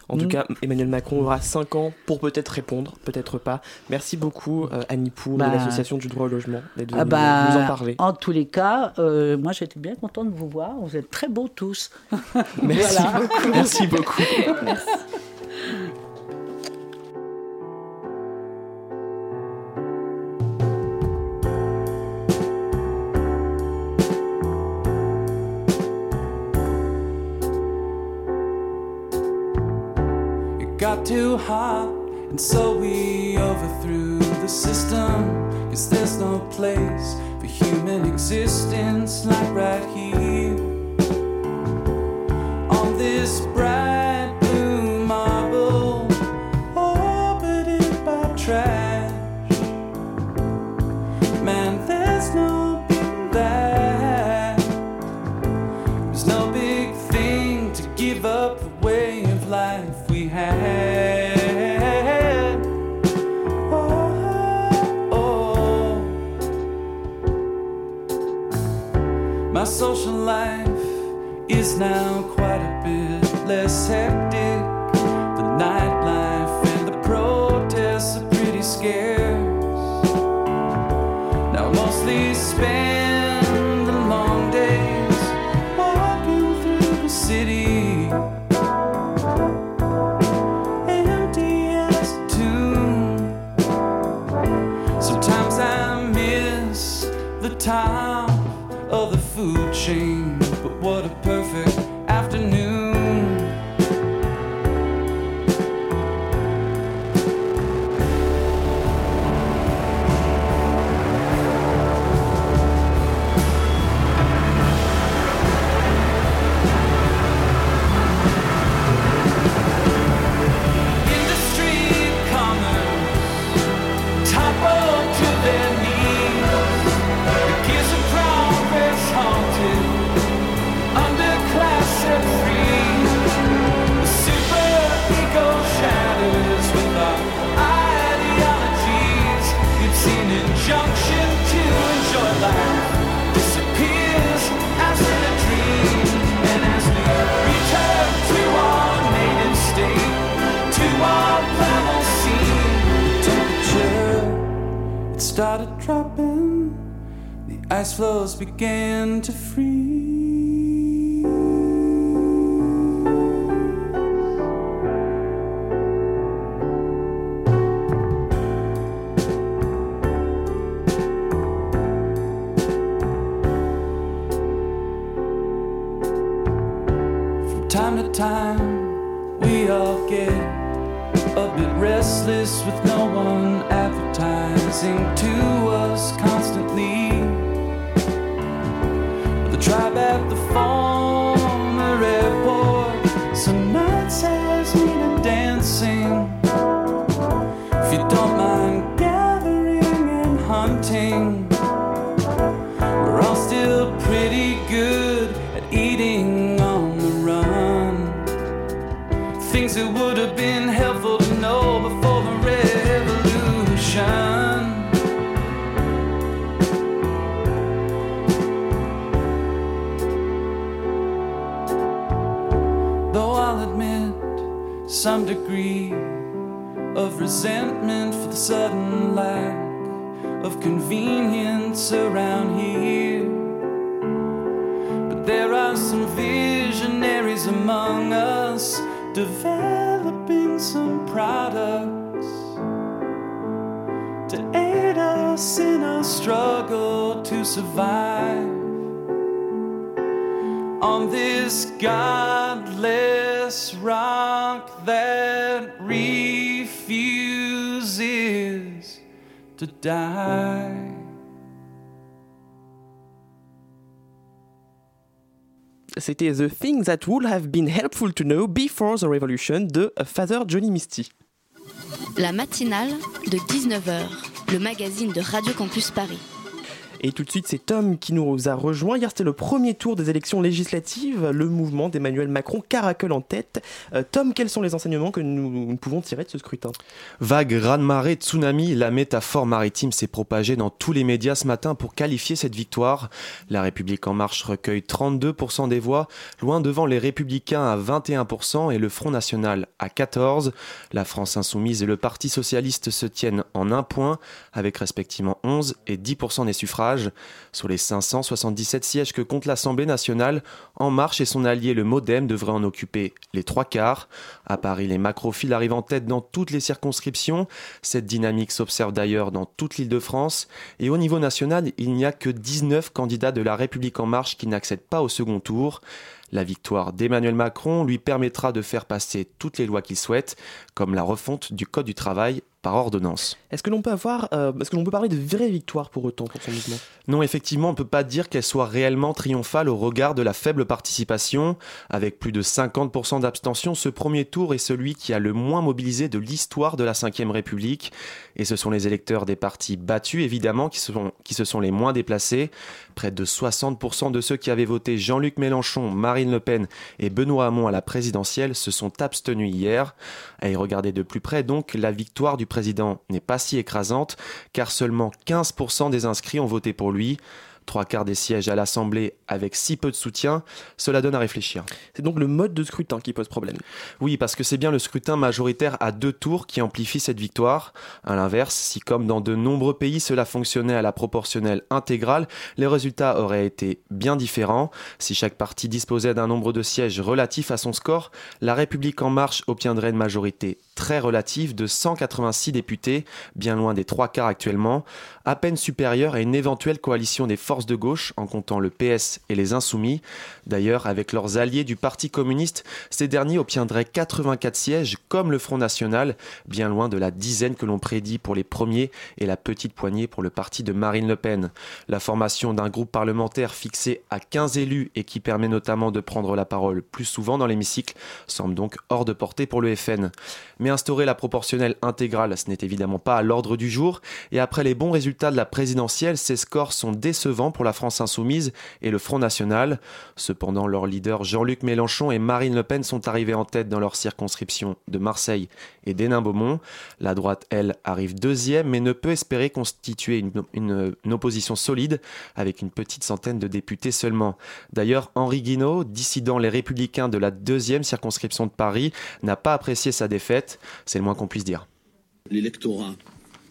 En tout cas, Emmanuel Macron aura 5 ans pour peut-être répondre, peut-être pas. Merci beaucoup, euh, Annie Pou, bah, de l'Association du droit au logement, d'être ah bah, nous en parler. En tous les cas, euh, moi j'étais bien contente de vous voir. Vous êtes très beaux tous. <laughs> Merci beaucoup. Merci beaucoup. Merci. Got too hot, and so we overthrew the system. Cause there's no place for human existence like right here on this social life is now quite a bit less hectic. blue. It started dropping. The ice floes began to freeze. From time to time, we all get a bit restless with no one advertising to some degree of resentment for the sudden lack of convenience around here. But there are some visionaries among us developing some products to aid us in our struggle to survive on this godless rock that refuses to die. C'était The Things That Would Have Been Helpful to Know Before the Revolution de Father Johnny Misty. La matinale de 19h, le magazine de Radio Campus Paris. Et tout de suite, c'est Tom qui nous a rejoint. Hier, c'était le premier tour des élections législatives. Le mouvement d'Emmanuel Macron caracole en tête. Euh, Tom, quels sont les enseignements que nous, pouvons tirer de ce scrutin? Vague, raz-de-marée, tsunami, la métaphore maritime s'est propagée dans tous les médias ce matin pour qualifier cette victoire. La République en marche recueille 32% des voix, loin devant les Républicains à 21% et le Front National à 14%. La France Insoumise et le Parti Socialiste se tiennent en un point, avec respectivement 11 et 10% des suffrages. Sur les 577 sièges que compte l'Assemblée nationale, En Marche et son allié le Modem devraient en occuper les trois quarts. À Paris, les macrophiles arrivent en tête dans toutes les circonscriptions. Cette dynamique s'observe d'ailleurs dans toute l'île de France. Et au niveau national, il n'y a que 19 candidats de la République en marche qui n'accèdent pas au second tour. La victoire d'Emmanuel Macron lui permettra de faire passer toutes les lois qu'il souhaite, comme la refonte du Code du travail ordonnance. Est-ce que l'on peut avoir, euh, est-ce que l'on peut parler de vraie victoire pour autant pour son mouvement? Non, effectivement, on ne peut pas dire qu'elle soit réellement triomphale au regard de la faible participation. Avec plus de 50% d'abstention, ce premier tour est celui qui a le moins mobilisé de l'histoire de la Ve République. Et ce sont les électeurs des partis battus, évidemment, qui, sont, qui se sont les moins déplacés. Près de 60% de ceux qui avaient voté Jean-Luc Mélenchon, Marine Le Pen et Benoît Hamon à la présidentielle se sont abstenus hier. À y regarder de plus près, donc, la victoire du président n'est pas si écrasante, car seulement 15% des inscrits ont voté pour lui. Trois quarts des sièges à l'Assemblée avec si peu de soutien, cela donne à réfléchir. C'est donc le mode de scrutin qui pose problème. Oui, parce que c'est bien le scrutin majoritaire à deux tours qui amplifie cette victoire. À l'inverse, si comme dans de nombreux pays cela fonctionnait à la proportionnelle intégrale, les résultats auraient été bien différents. Si chaque parti disposait d'un nombre de sièges relatif à son score, la République en marche obtiendrait une majorité très relative de 186 députés, bien loin des trois quarts actuellement, à peine supérieure à une éventuelle coalition des forces de gauche en comptant le PS et les Insoumis. D'ailleurs, avec leurs alliés du Parti communiste, ces derniers obtiendraient 84 sièges comme le Front National, bien loin de la dizaine que l'on prédit pour les premiers et la petite poignée pour le parti de Marine Le Pen. La formation d'un groupe parlementaire fixé à 15 élus et qui permet notamment de prendre la parole plus souvent dans l'hémicycle semble donc hors de portée pour le FN. Instaurer la proportionnelle intégrale, ce n'est évidemment pas à l'ordre du jour, et après les bons résultats de la présidentielle, ces scores sont décevants pour la France insoumise et le Front National. Cependant, leurs leaders Jean-Luc Mélenchon et Marine Le Pen sont arrivés en tête dans leur circonscription de Marseille et d'Hénin-Beaumont. La droite, elle, arrive deuxième, mais ne peut espérer constituer une, opposition solide avec une petite centaine de députés seulement. D'ailleurs, Henri Guinaud, dissident les Républicains de la deuxième circonscription de Paris, n'a pas apprécié sa défaite. C'est le moins qu'on puisse dire. L'électorat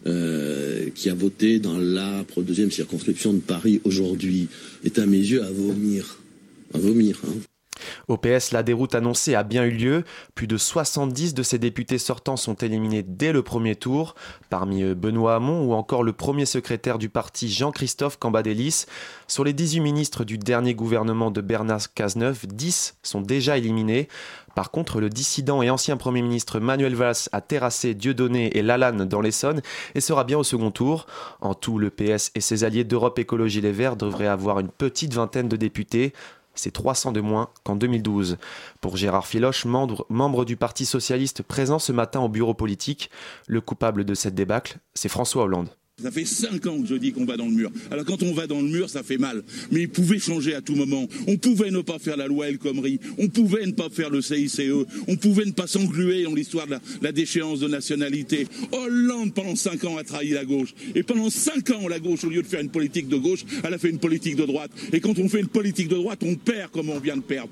euh, qui a voté dans la deuxième circonscription de Paris aujourd'hui est à mes yeux à vomir. À vomir. Hein. Au PS, la déroute annoncée a bien eu lieu. Plus de 70 de ses députés sortants sont éliminés dès le premier tour. Parmi eux, Benoît Hamon ou encore le premier secrétaire du parti Jean-Christophe Cambadélis. Sur les 18 ministres du dernier gouvernement de Bernard Cazeneuve, 10 sont déjà éliminés. Par contre, le dissident et ancien Premier ministre Manuel Valls a terrassé Dieudonné et Lalanne dans l'Essonne et sera bien au second tour. En tout, le PS et ses alliés d'Europe Écologie Les Verts devraient avoir une petite vingtaine de députés c'est 300 de moins qu'en 2012. Pour Gérard Filoche, membre, membre, du Parti socialiste présent ce matin au bureau politique, le coupable de cette débâcle, c'est François Hollande. Ça fait cinq ans que je dis qu'on va dans le mur. Alors quand on va dans le mur, ça fait mal. Mais il pouvait changer à tout moment. On pouvait ne pas faire la loi El Khomri. On pouvait ne pas faire le CICE. On pouvait ne pas s'engluer dans l'histoire de la, déchéance de nationalité. Hollande, pendant cinq ans, a trahi la gauche. Et pendant cinq ans, la gauche, au lieu de faire une politique de gauche, elle a fait une politique de droite. Et quand on fait une politique de droite, on perd comme on vient de perdre.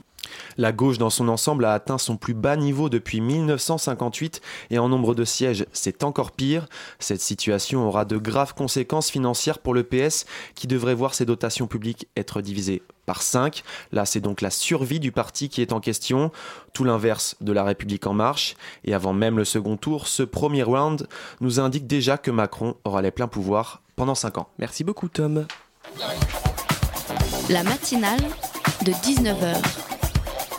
La gauche dans son ensemble a atteint son plus bas niveau depuis 1958 et en nombre de sièges, c'est encore pire. Cette situation aura de graves conséquences financières pour le PS qui devrait voir ses dotations publiques être divisées par 5. Là, c'est donc la survie du parti qui est en question, tout l'inverse de la République en marche. Et avant même le second tour, ce premier round nous indique déjà que Macron aura les pleins pouvoirs pendant 5 ans. Merci beaucoup Tom. La matinale de 19h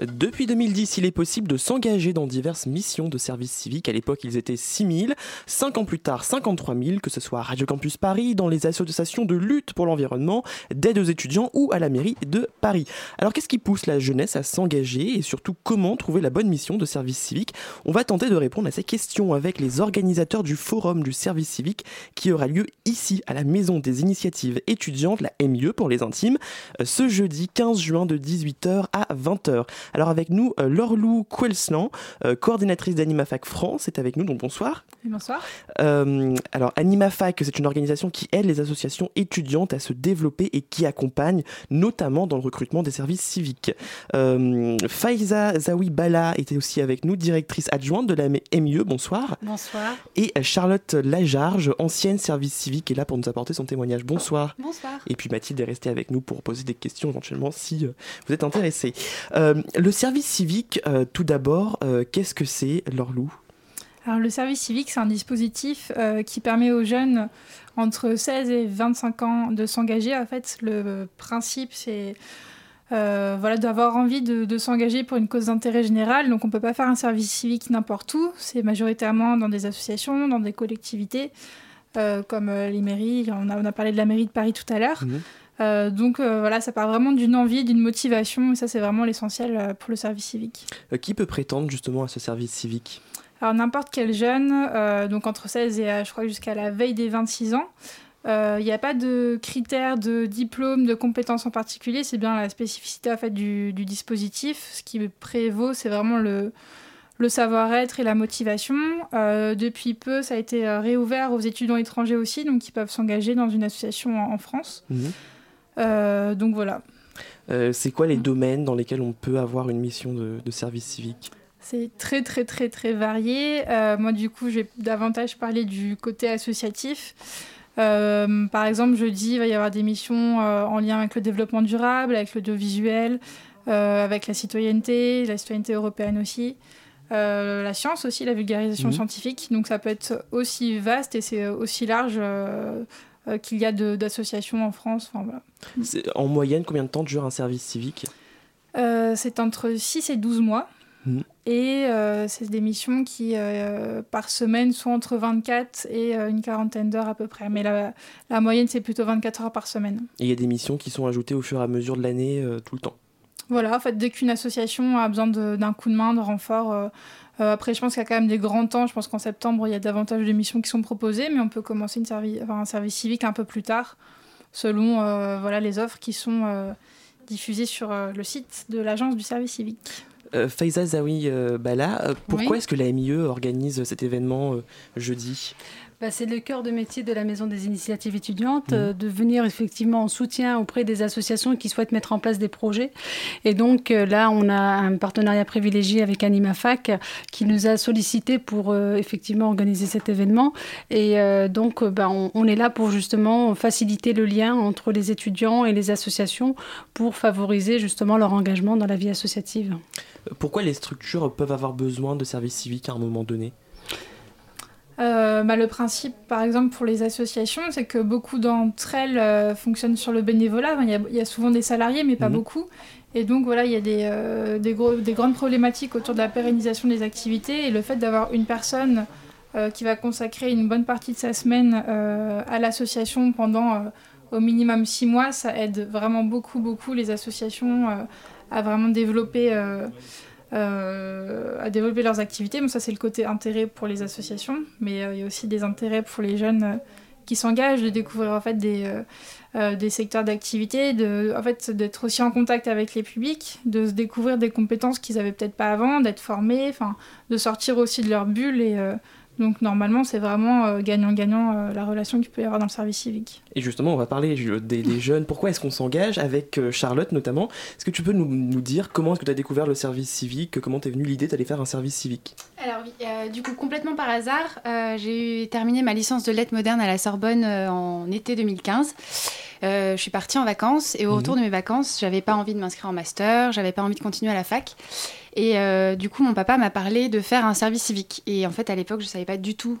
Depuis 2010, il est possible de s'engager dans diverses missions de service civique. À l'époque, ils étaient 6 000. Cinq ans plus tard, 53 000, que ce soit à Radio Campus Paris, dans les associations de lutte pour l'environnement, d'aide aux étudiants ou à la mairie de Paris. Alors, qu'est-ce qui pousse la jeunesse à s'engager et surtout comment trouver la bonne mission de service civique? On va tenter de répondre à ces questions avec les organisateurs du Forum du service civique qui aura lieu ici, à la Maison des initiatives étudiantes, la MIE pour les intimes, ce jeudi 15 juin de 18h à 20h. Alors avec nous, euh, Lorlou Quelslan, euh, coordinatrice d'AnimaFac France, est avec nous, donc bonsoir. Bonsoir. Euh, alors AnimaFac, c'est une organisation qui aide les associations étudiantes à se développer et qui accompagne notamment dans le recrutement des services civiques. Faiza Zawi Bala était aussi avec nous, directrice adjointe de la MIE, bonsoir. Bonsoir. Et Charlotte Lajarge, ancienne service civique, est là pour nous apporter son témoignage. Bonsoir. Bonsoir. Et puis Mathilde est restée avec nous pour poser des questions éventuellement si vous êtes intéressé. Le service civique, euh, tout d'abord, euh, qu'est-ce que c'est, Lorlou? Alors, le service civique, c'est un dispositif euh, qui permet aux jeunes entre 16 et 25 ans de s'engager. En fait, le principe, c'est voilà, d'avoir envie de, s'engager pour une cause d'intérêt général. Donc, on ne peut pas faire un service civique n'importe où. C'est majoritairement dans des associations, dans des collectivités, comme les mairies. On a, on a, parlé de la mairie de Paris tout à l'heure. Mmh. Euh, donc euh, voilà, ça part vraiment d'une envie, d'une motivation, et ça c'est vraiment l'essentiel euh, pour le service civique. qui peut prétendre justement à ce service civique? Alors n'importe quel jeune, donc entre 16 et je crois jusqu'à la veille des 26 ans. Il n'y a pas de critères de diplôme, de compétences en particulier, c'est bien la spécificité en fait, du, dispositif. Ce qui prévaut, c'est vraiment le, le savoir-être et la motivation. depuis peu, ça a été réouvert aux étudiants étrangers aussi, donc qui peuvent s'engager dans une association en, France. Mmh. Euh, donc voilà. Euh, c'est quoi les domaines dans lesquels on peut avoir une mission de, service civique? C'est très très très très varié. Euh, moi du coup, je vais davantage parler du côté associatif. par exemple, je dis il va y avoir des missions en lien avec le développement durable, avec l'audiovisuel, avec la citoyenneté, la citoyenneté européenne aussi. la science aussi, la vulgarisation mmh. scientifique. Donc ça peut être aussi vaste et c'est aussi large euh, qu'il y a d'associations en France. En moyenne, combien de temps dure un service civique? Euh, C'est entre 6 et 12 mois. Mmh. Et euh, c'est des missions qui, par semaine, sont entre 24 et une quarantaine d'heures à peu près. Mais la, la moyenne, c'est plutôt 24 heures par semaine. Et il y a des missions qui sont ajoutées au fur et à mesure de l'année, tout le temps? Voilà, en fait, dès qu'une association a besoin d'un coup de main, de renfort, euh, après, je pense qu'il y a quand même des grands temps. Je pense qu'en septembre, il y a davantage de missions qui sont proposées, mais on peut commencer une un service civique un peu plus tard, selon euh, voilà, les offres qui sont euh, diffusées sur le site de l'agence du service civique. Faiza Zawi Bala, pourquoi est-ce que la MIE organise cet événement jeudi? Bah, c'est le cœur de métier de la Maison des initiatives étudiantes, mmh. euh, de venir effectivement en soutien auprès des associations qui souhaitent mettre en place des projets. Et donc euh, là, on a un partenariat privilégié avec AnimaFac qui nous a sollicité pour euh, effectivement organiser cet événement. Et donc, bah, on, on, est là pour justement faciliter le lien entre les étudiants et les associations pour favoriser justement leur engagement dans la vie associative. Pourquoi les structures peuvent avoir besoin de services civiques à un moment donné? Euh, bah, le principe, par exemple, pour les associations, c'est que beaucoup d'entre elles euh, fonctionnent sur le bénévolat. Il y, a, souvent des salariés, mais pas mhm. beaucoup. Et donc, voilà, il y a des, euh, des, gros, des, grandes problématiques autour de la pérennisation des activités. Et le fait d'avoir une personne qui va consacrer une bonne partie de sa semaine à l'association pendant au minimum six mois, ça aide vraiment beaucoup, beaucoup les associations à vraiment développer euh, à développer leurs activités. Bon, ça, c'est le côté intérêt pour les associations, mais euh, il y a aussi des intérêts pour les jeunes euh, qui s'engagent, de découvrir en fait des, des secteurs d'activité, de, en fait, d'être aussi en contact avec les publics, de se découvrir des compétences qu'ils n'avaient peut-être pas avant, d'être formés, de sortir aussi de leur bulle et donc normalement, c'est vraiment euh, gagnant-gagnant euh, la relation qu'il peut y avoir dans le service civique. Et justement, on va parler des, jeunes. Pourquoi est-ce qu'on s'engage avec euh, Charlotte notamment? Est-ce que tu peux nous, dire comment est-ce que tu as découvert le service civique? Comment t'es venue l'idée d'aller faire un service civique? Alors oui, du coup, complètement par hasard, j'ai terminé ma licence de lettres modernes à la Sorbonne en été 2015. je suis partie en vacances et au retour mhm. de mes vacances, j'avais pas envie de m'inscrire en master, j'avais pas envie de continuer à la fac. Et euh, du coup, mon papa m'a parlé de faire un service civique. Et en fait, à l'époque, je ne savais pas du tout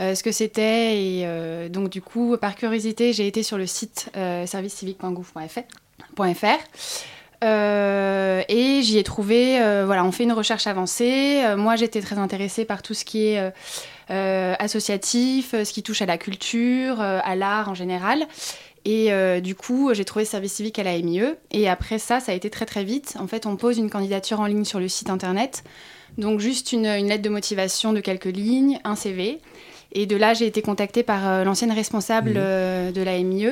euh, ce que c'était. Et euh, donc, du coup, par curiosité, j'ai été sur le site servicecivique.gouv.fr. et j'y ai trouvé, voilà, on fait une recherche avancée. moi, j'étais très intéressée par tout ce qui est associatif, ce qui touche à la culture, à l'art en général. Et du coup, j'ai trouvé service civique à la MIE. Et après ça, ça a été très très vite. En fait, on pose une candidature en ligne sur le site internet. Donc juste une, lettre de motivation de quelques lignes, un CV. Et de là, j'ai été contactée par euh, l'ancienne responsable mmh. euh, de la MIE.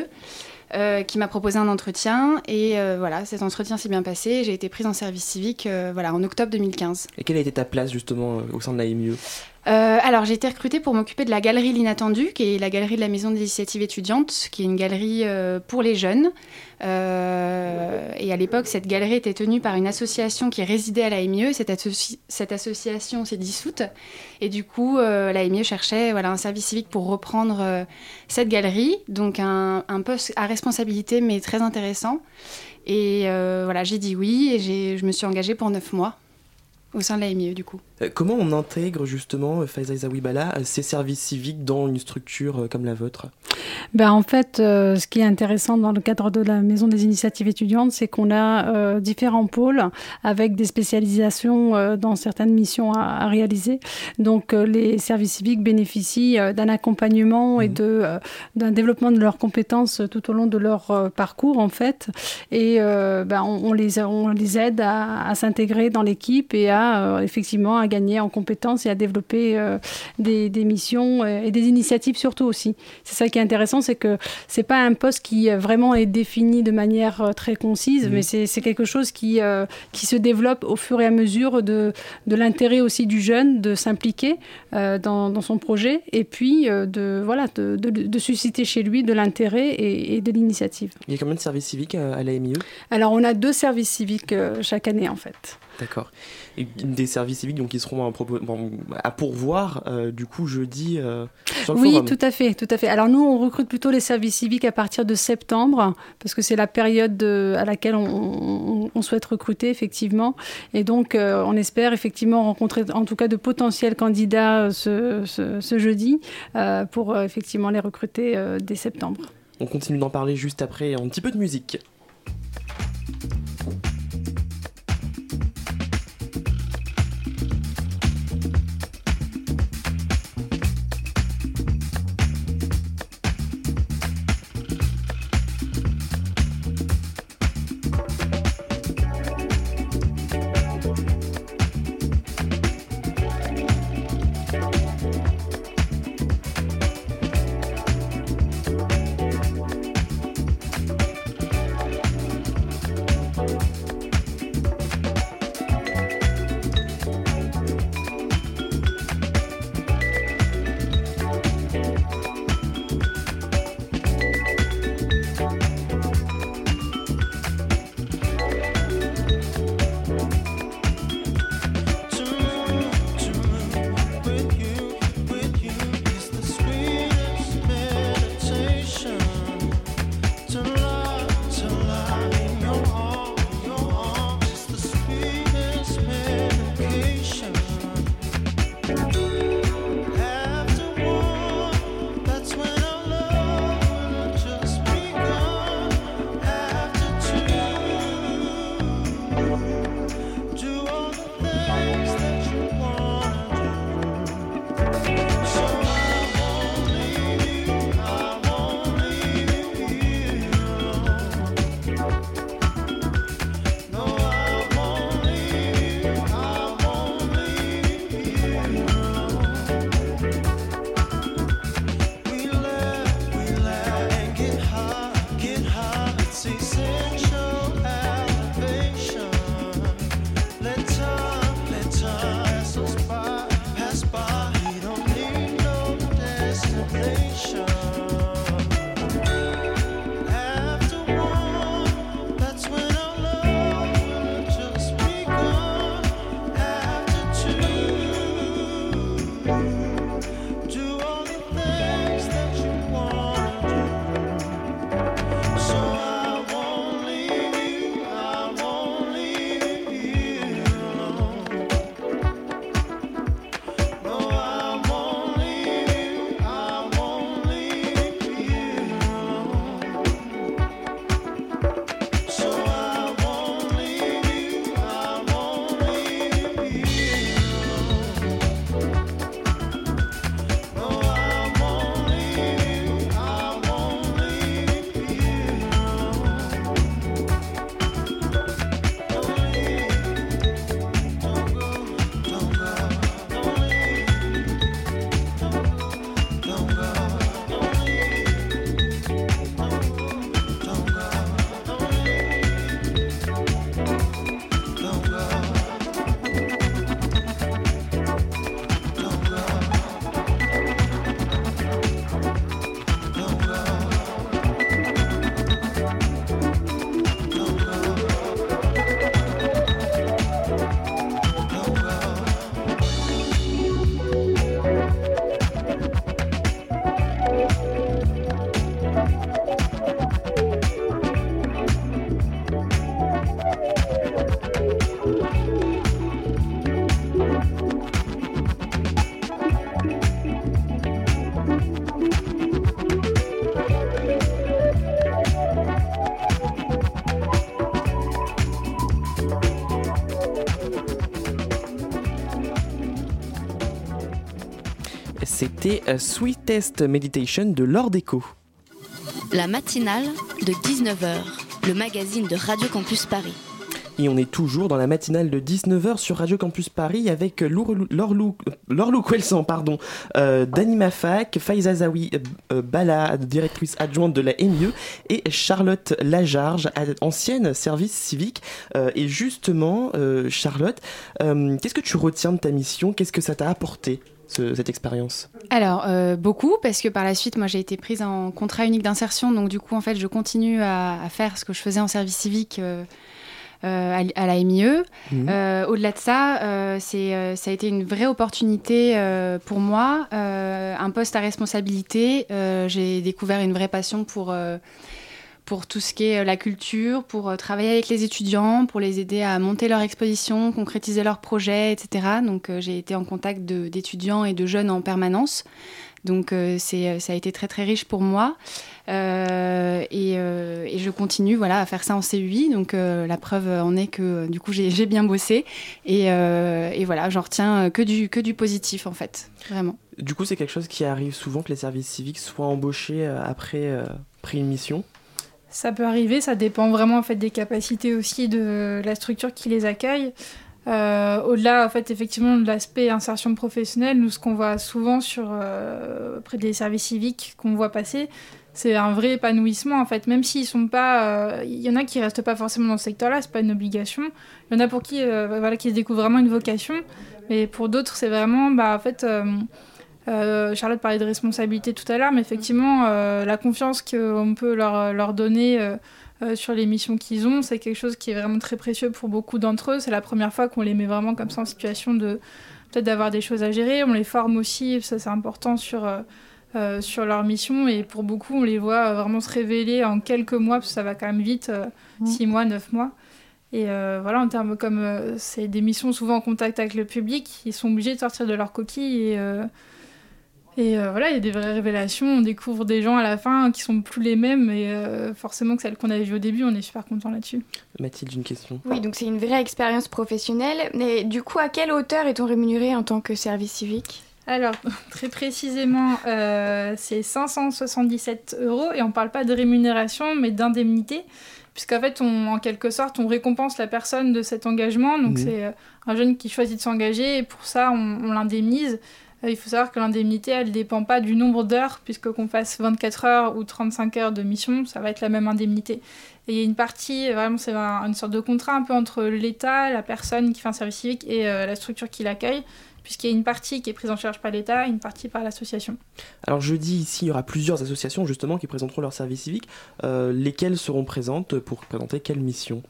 Euh, qui m'a proposé un entretien et voilà, cet entretien s'est bien passé. J'ai été prise en service civique voilà, en octobre 2015. Et quelle a été ta place justement au sein de la MIE euh, alors, j'ai été recrutée pour m'occuper de la galerie L'Inattendu, qui est la galerie de la Maison des initiatives étudiantes, qui est une galerie euh, pour les jeunes. Euh, et à l'époque, cette galerie était tenue par une association qui résidait à la MIE. Cette, association s'est dissoute. Et du coup, MIE cherchait voilà, un service civique pour reprendre cette galerie. Donc, un, un, poste à responsabilité, mais très intéressant. Et voilà, j'ai dit oui et je me suis engagée pour neuf mois au sein de la MIE du coup. Euh, comment on intègre justement, euh, Faiza Zawibala, ces services civiques dans une structure euh, comme la vôtre? Ben, En fait, ce qui est intéressant dans le cadre de la Maison des initiatives étudiantes, c'est qu'on a différents pôles avec des spécialisations dans certaines missions à, réaliser. Donc les services civiques bénéficient d'un accompagnement et mmh. de, d'un développement de leurs compétences tout au long de leur parcours en fait. Et ben, on, les, on les aide à, à s'intégrer dans l'équipe et à effectivement à gagner en compétences et à développer euh, des, missions euh, et des initiatives surtout aussi. C'est ça qui est intéressant, c'est que c'est pas un poste qui euh, vraiment est défini de manière très concise, mmh. mais c'est quelque chose qui, qui se développe au fur et à mesure de, de l'intérêt aussi du jeune de s'impliquer dans, dans, son projet et puis de, voilà, de, de, susciter chez lui de l'intérêt et, de l'initiative. Il y a combien de services civiques à la MIE Alors on a deux services civiques chaque année en fait. D'accord. des services civiques donc, qui seront à, pourvoir, euh, du coup, jeudi euh, sur le Oui, tout à fait, tout à fait. Alors nous, on recrute plutôt les services civiques à partir de septembre, parce que c'est la période à laquelle on, souhaite recruter, effectivement. Et donc, euh, on espère effectivement rencontrer, en tout cas, de potentiels candidats ce, ce jeudi, pour effectivement les recruter dès septembre. On continue d'en parler juste après un petit peu de musique. C'était Sweetest Meditation de Lord Echo. La matinale de 19h, le magazine de Radio Campus Paris. Et on est toujours dans la matinale de 19h sur Radio Campus Paris avec Lorlou Quelsan, pardon, euh, d'Anima Fac, Faiza Zawi euh, Bala, directrice adjointe de la MIE, et Charlotte Lajarge, ancienne service civique. Euh, et justement, Charlotte, qu'est-ce que tu retiens de ta mission? Qu'est-ce que ça t'a apporté? Cette expérience Alors, beaucoup, parce que par la suite, moi, j'ai été prise en contrat unique d'insertion. Donc, du coup, en fait, je continue à, à, faire ce que je faisais en service civique euh, à, la MIE. Mhm. Euh, au-delà de ça, euh, c'est, ça a été une vraie opportunité pour moi, un poste à responsabilité. j'ai découvert une vraie passion pour pour tout ce qui est la culture, pour travailler avec les étudiants, pour les aider à monter leur exposition, concrétiser leurs projets, etc. Donc j'ai été en contact d'étudiants et de jeunes en permanence. Donc c'est, ça a été très très riche pour moi. Euh, euh, et, je continue voilà, à faire ça en CUI. Donc euh, la preuve en est que du coup j'ai bien bossé. Et, voilà, j'en retiens que du, que du positif en fait, vraiment. Du coup, c'est quelque chose qui arrive souvent que les services civiques soient embauchés après, après une mission? Ça peut arriver, ça dépend vraiment en fait des capacités aussi de la structure qui les accueille. Au-delà, en fait, effectivement, de l'aspect insertion professionnelle, nous, ce qu'on voit souvent sur, près des services civiques qu'on voit passer, c'est un vrai épanouissement en fait même s'ils sont pas il euh, y en a qui restent pas forcément dans ce secteur là c'est pas une obligation il y en a pour qui euh, voilà qui se découvrent vraiment une vocation mais pour d'autres c'est vraiment bah en fait euh, Charlotte parlait de responsabilité tout à l'heure mais effectivement la confiance qu'on peut leur, leur donner sur les missions qu'ils ont c'est quelque chose qui est vraiment très précieux pour beaucoup d'entre eux c'est la première fois qu'on les met vraiment comme ça en situation de peut-être d'avoir des choses à gérer on les forme aussi ça c'est important sur euh, sur leur mission et pour beaucoup on les voit euh, vraiment se révéler en quelques mois parce que ça va quand même vite, euh, mmh. six mois, neuf mois. Et voilà, en termes comme c'est des missions souvent en contact avec le public, ils sont obligés de sortir de leur coquille et et voilà, il y a des vraies révélations. On découvre des gens à la fin qui sont plus les mêmes, et forcément que celles qu'on avait vues au début, on est super content là-dessus. Mathilde, une question. Oui, donc c'est une vraie expérience professionnelle. Mais du coup, à quelle hauteur est-on rémunéré en tant que service civique? Alors, <laughs> très précisément, euh, c'est 577 euros et on ne parle pas de rémunération, mais d'indemnité, puisqu'en fait, on, en quelque sorte, on récompense la personne de cet engagement. Donc, mmh. c'est euh, un jeune qui choisit de s'engager et pour ça, on, l'indemnise. Euh, il faut savoir que l'indemnité, elle ne dépend pas du nombre d'heures, puisque qu'on fasse 24 heures ou 35 heures de mission, ça va être la même indemnité. Et il y a une partie, vraiment, c'est une sorte de contrat un peu entre l'État, la personne qui fait un service civique et la structure qui l'accueille puisqu'il y a une partie qui est prise en charge par l'État et une partie par l'association. Alors jeudi, ici, il y aura plusieurs associations justement qui présenteront leur service civique. Euh, lesquelles seront présentes pour présenter quelle mission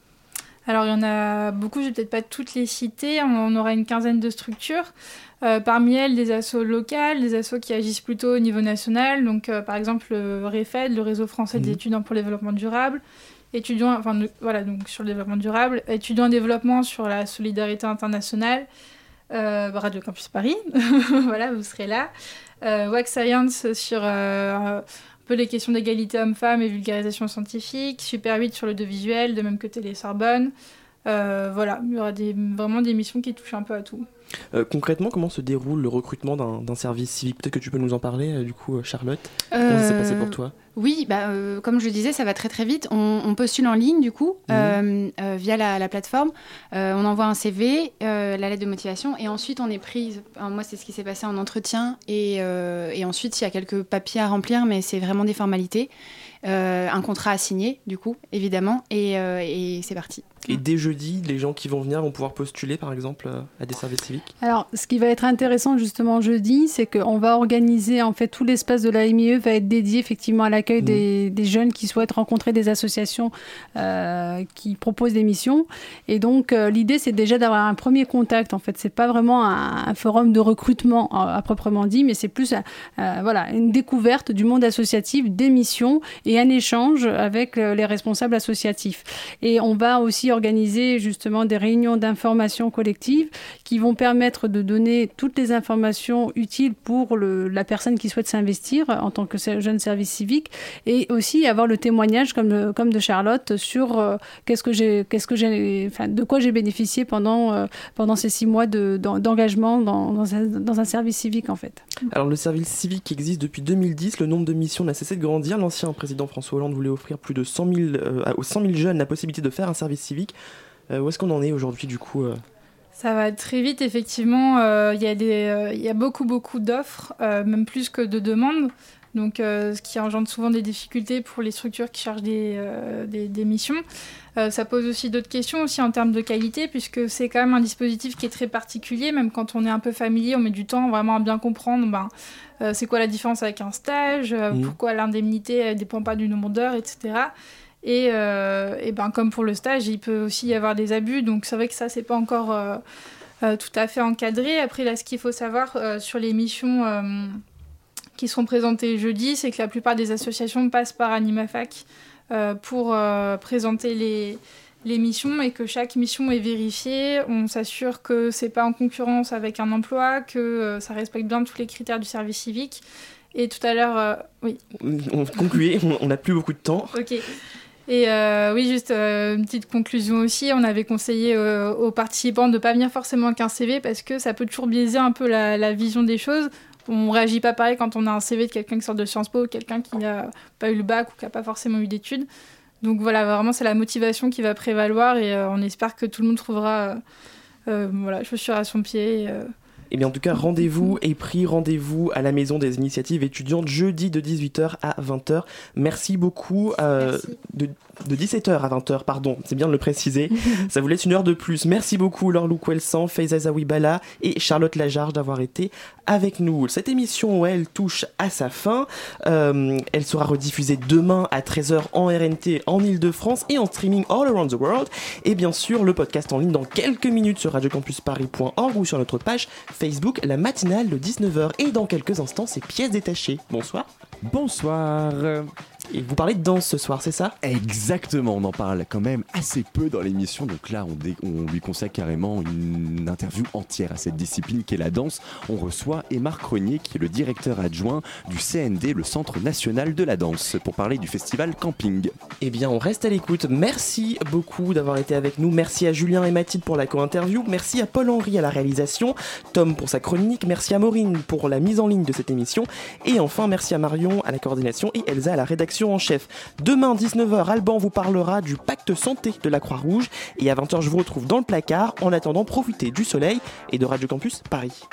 alors il y en a beaucoup, je vais peut-être pas toutes les citer, on aura une quinzaine de structures. Euh, parmi elles, des assos locales, des assos qui agissent plutôt au niveau national, donc euh, par exemple le REFED, le Réseau français des mhm. étudiants pour le développement durable, étudiants, enfin voilà, donc sur le développement durable, étudiants en développement sur la solidarité internationale, euh, Radio Campus Paris, <laughs> voilà, vous serez là. Wax Science sur peu les questions d'égalité homme-femme et vulgarisation scientifique. Super 8 sur le 2 visuel, de même que Télé Sorbonne. voilà, il y aura vraiment des missions qui touchent un peu à tout. Concrètement, comment se déroule le recrutement d'un service civique? Peut-être que tu peux nous en parler, du coup, Charlotte. Comment ça s'est passé pour toi? oui, bah, euh, comme je le disais, ça va très très vite. On, postule en ligne du coup mhm. euh, euh, via la, plateforme. on envoie un CV, la lettre de motivation et ensuite on est prise. moi, c'est ce qui s'est passé en entretien et, et ensuite il y a quelques papiers à remplir, mais c'est vraiment des formalités. Un contrat à signer du coup, évidemment, et, et c'est parti. Et dès jeudi, les gens qui vont venir vont pouvoir postuler, par exemple, à des services civiques Alors, ce qui va être intéressant justement jeudi, c'est qu'on va organiser, en fait, tout l'espace de la MIE va être dédié effectivement à l'accueil mmh. des, jeunes qui souhaitent rencontrer des associations euh, qui proposent des missions. Et donc, euh, l'idée, c'est déjà d'avoir un premier contact. En fait, c'est pas vraiment un, forum de recrutement à, proprement dit, mais c'est plus, euh, voilà, une découverte du monde associatif, des missions et un échange avec les responsables associatifs. Et on va aussi organiser justement des réunions d'information collective qui vont permettre de donner toutes les informations utiles pour la personne qui souhaite s'investir en tant que jeune service civique et aussi avoir le témoignage comme, de Charlotte sur euh, qu'est-ce que j'ai, qu'est-ce que j'ai, de quoi j'ai bénéficié pendant, euh, ces six mois de, d'engagement dans, dans, un, dans, un, service civique en fait. Alors le service civique existe depuis 2010, le nombre de missions n'a cessé de grandir. L'ancien président François Hollande voulait offrir plus de 100 000, euh, aux 100 000 jeunes la possibilité de faire un service civique. où est-ce qu'on en est aujourd'hui du coup ça va très vite, effectivement. Il y, a beaucoup, beaucoup d'offres, même plus que de demandes. Donc, ce qui engendre souvent des difficultés pour les structures qui chargent des, des, des missions. Euh, ça pose aussi d'autres questions aussi en termes de qualité, puisque c'est quand même un dispositif qui est très particulier. Même quand on est un peu familier, on met du temps vraiment à bien comprendre ben, euh, c'est quoi la différence avec un stage, euh, mmh. pourquoi l'indemnité ne dépend pas du nombre d'heures, etc. Et, et, ben, comme pour le stage, il peut aussi y avoir des abus. Donc c'est vrai que ça, c'est pas encore tout à fait encadré. Après, là, ce qu'il faut savoir sur les missions qui seront présentées jeudi, c'est que la plupart des associations passent par AnimaFac. Euh, pour euh, présenter les, les missions et que chaque mission est vérifiée. On s'assure que c'est pas en concurrence avec un emploi, que euh, ça respecte bien tous les critères du service civique. Et tout à l'heure, oui. On concluait, on n'a plus beaucoup de temps. Ok. Et oui, juste une petite conclusion aussi, on avait conseillé aux participants de ne pas venir forcément avec un CV parce que ça peut toujours biaiser un peu la, la vision des choses on réagit pas pareil quand on a un CV de quelqu'un qui sort de Sciences Po ou quelqu'un qui n'a pas eu le bac ou qui n'a pas forcément eu d'études. Donc voilà, vraiment, c'est la motivation qui va prévaloir et euh, on espère que tout le monde trouvera euh, euh, voilà, chaussures à son pied. Et eh bien en tout cas, rendez-vous est pris, rendez-vous à la Maison des Initiatives étudiantes jeudi de 18h à 20h. Merci beaucoup. De, de, 17h à 20h, pardon, c'est bien de le préciser. <laughs> Ça vous laisse une heure de plus. Merci beaucoup Laure Kwelsan, Faiza Zawibala et Charlotte Lajarge d'avoir été avec nous. Cette émission, elle touche à sa fin. Euh, elle sera rediffusée demain à 13h en RNT en Ile-de-France et en streaming all around the world. Et bien sûr, le podcast en ligne dans quelques minutes sur radiocampusparis.org ou sur notre page Facebook, la matinale de 19h. Et dans quelques instants, c'est pièces détachées. Bonsoir. Bonsoir. Et vous parlez de danse ce soir, c'est ça? Exactement, on en parle quand même assez peu dans l'émission, donc là on, on, lui consacre carrément une interview entière à cette discipline qu'est la danse. On reçoit Émar Cronier qui est le directeur adjoint du CND, le Centre National de la Danse, pour parler du festival Camping. Eh bien on reste à l'écoute, merci beaucoup d'avoir été avec nous, merci à Julien et Mathilde pour la co-interview, merci à Paul-Henri à la réalisation, Tom pour sa chronique, merci à Maureen pour la mise en ligne de cette émission, et enfin merci à Marion à la coordination et Elsa à la en chef. Demain, 19h, Alban vous parlera du pacte santé de la Croix-Rouge. Et à 20h, je vous retrouve dans le placard. En attendant, profitez du soleil et de Radio Campus Paris.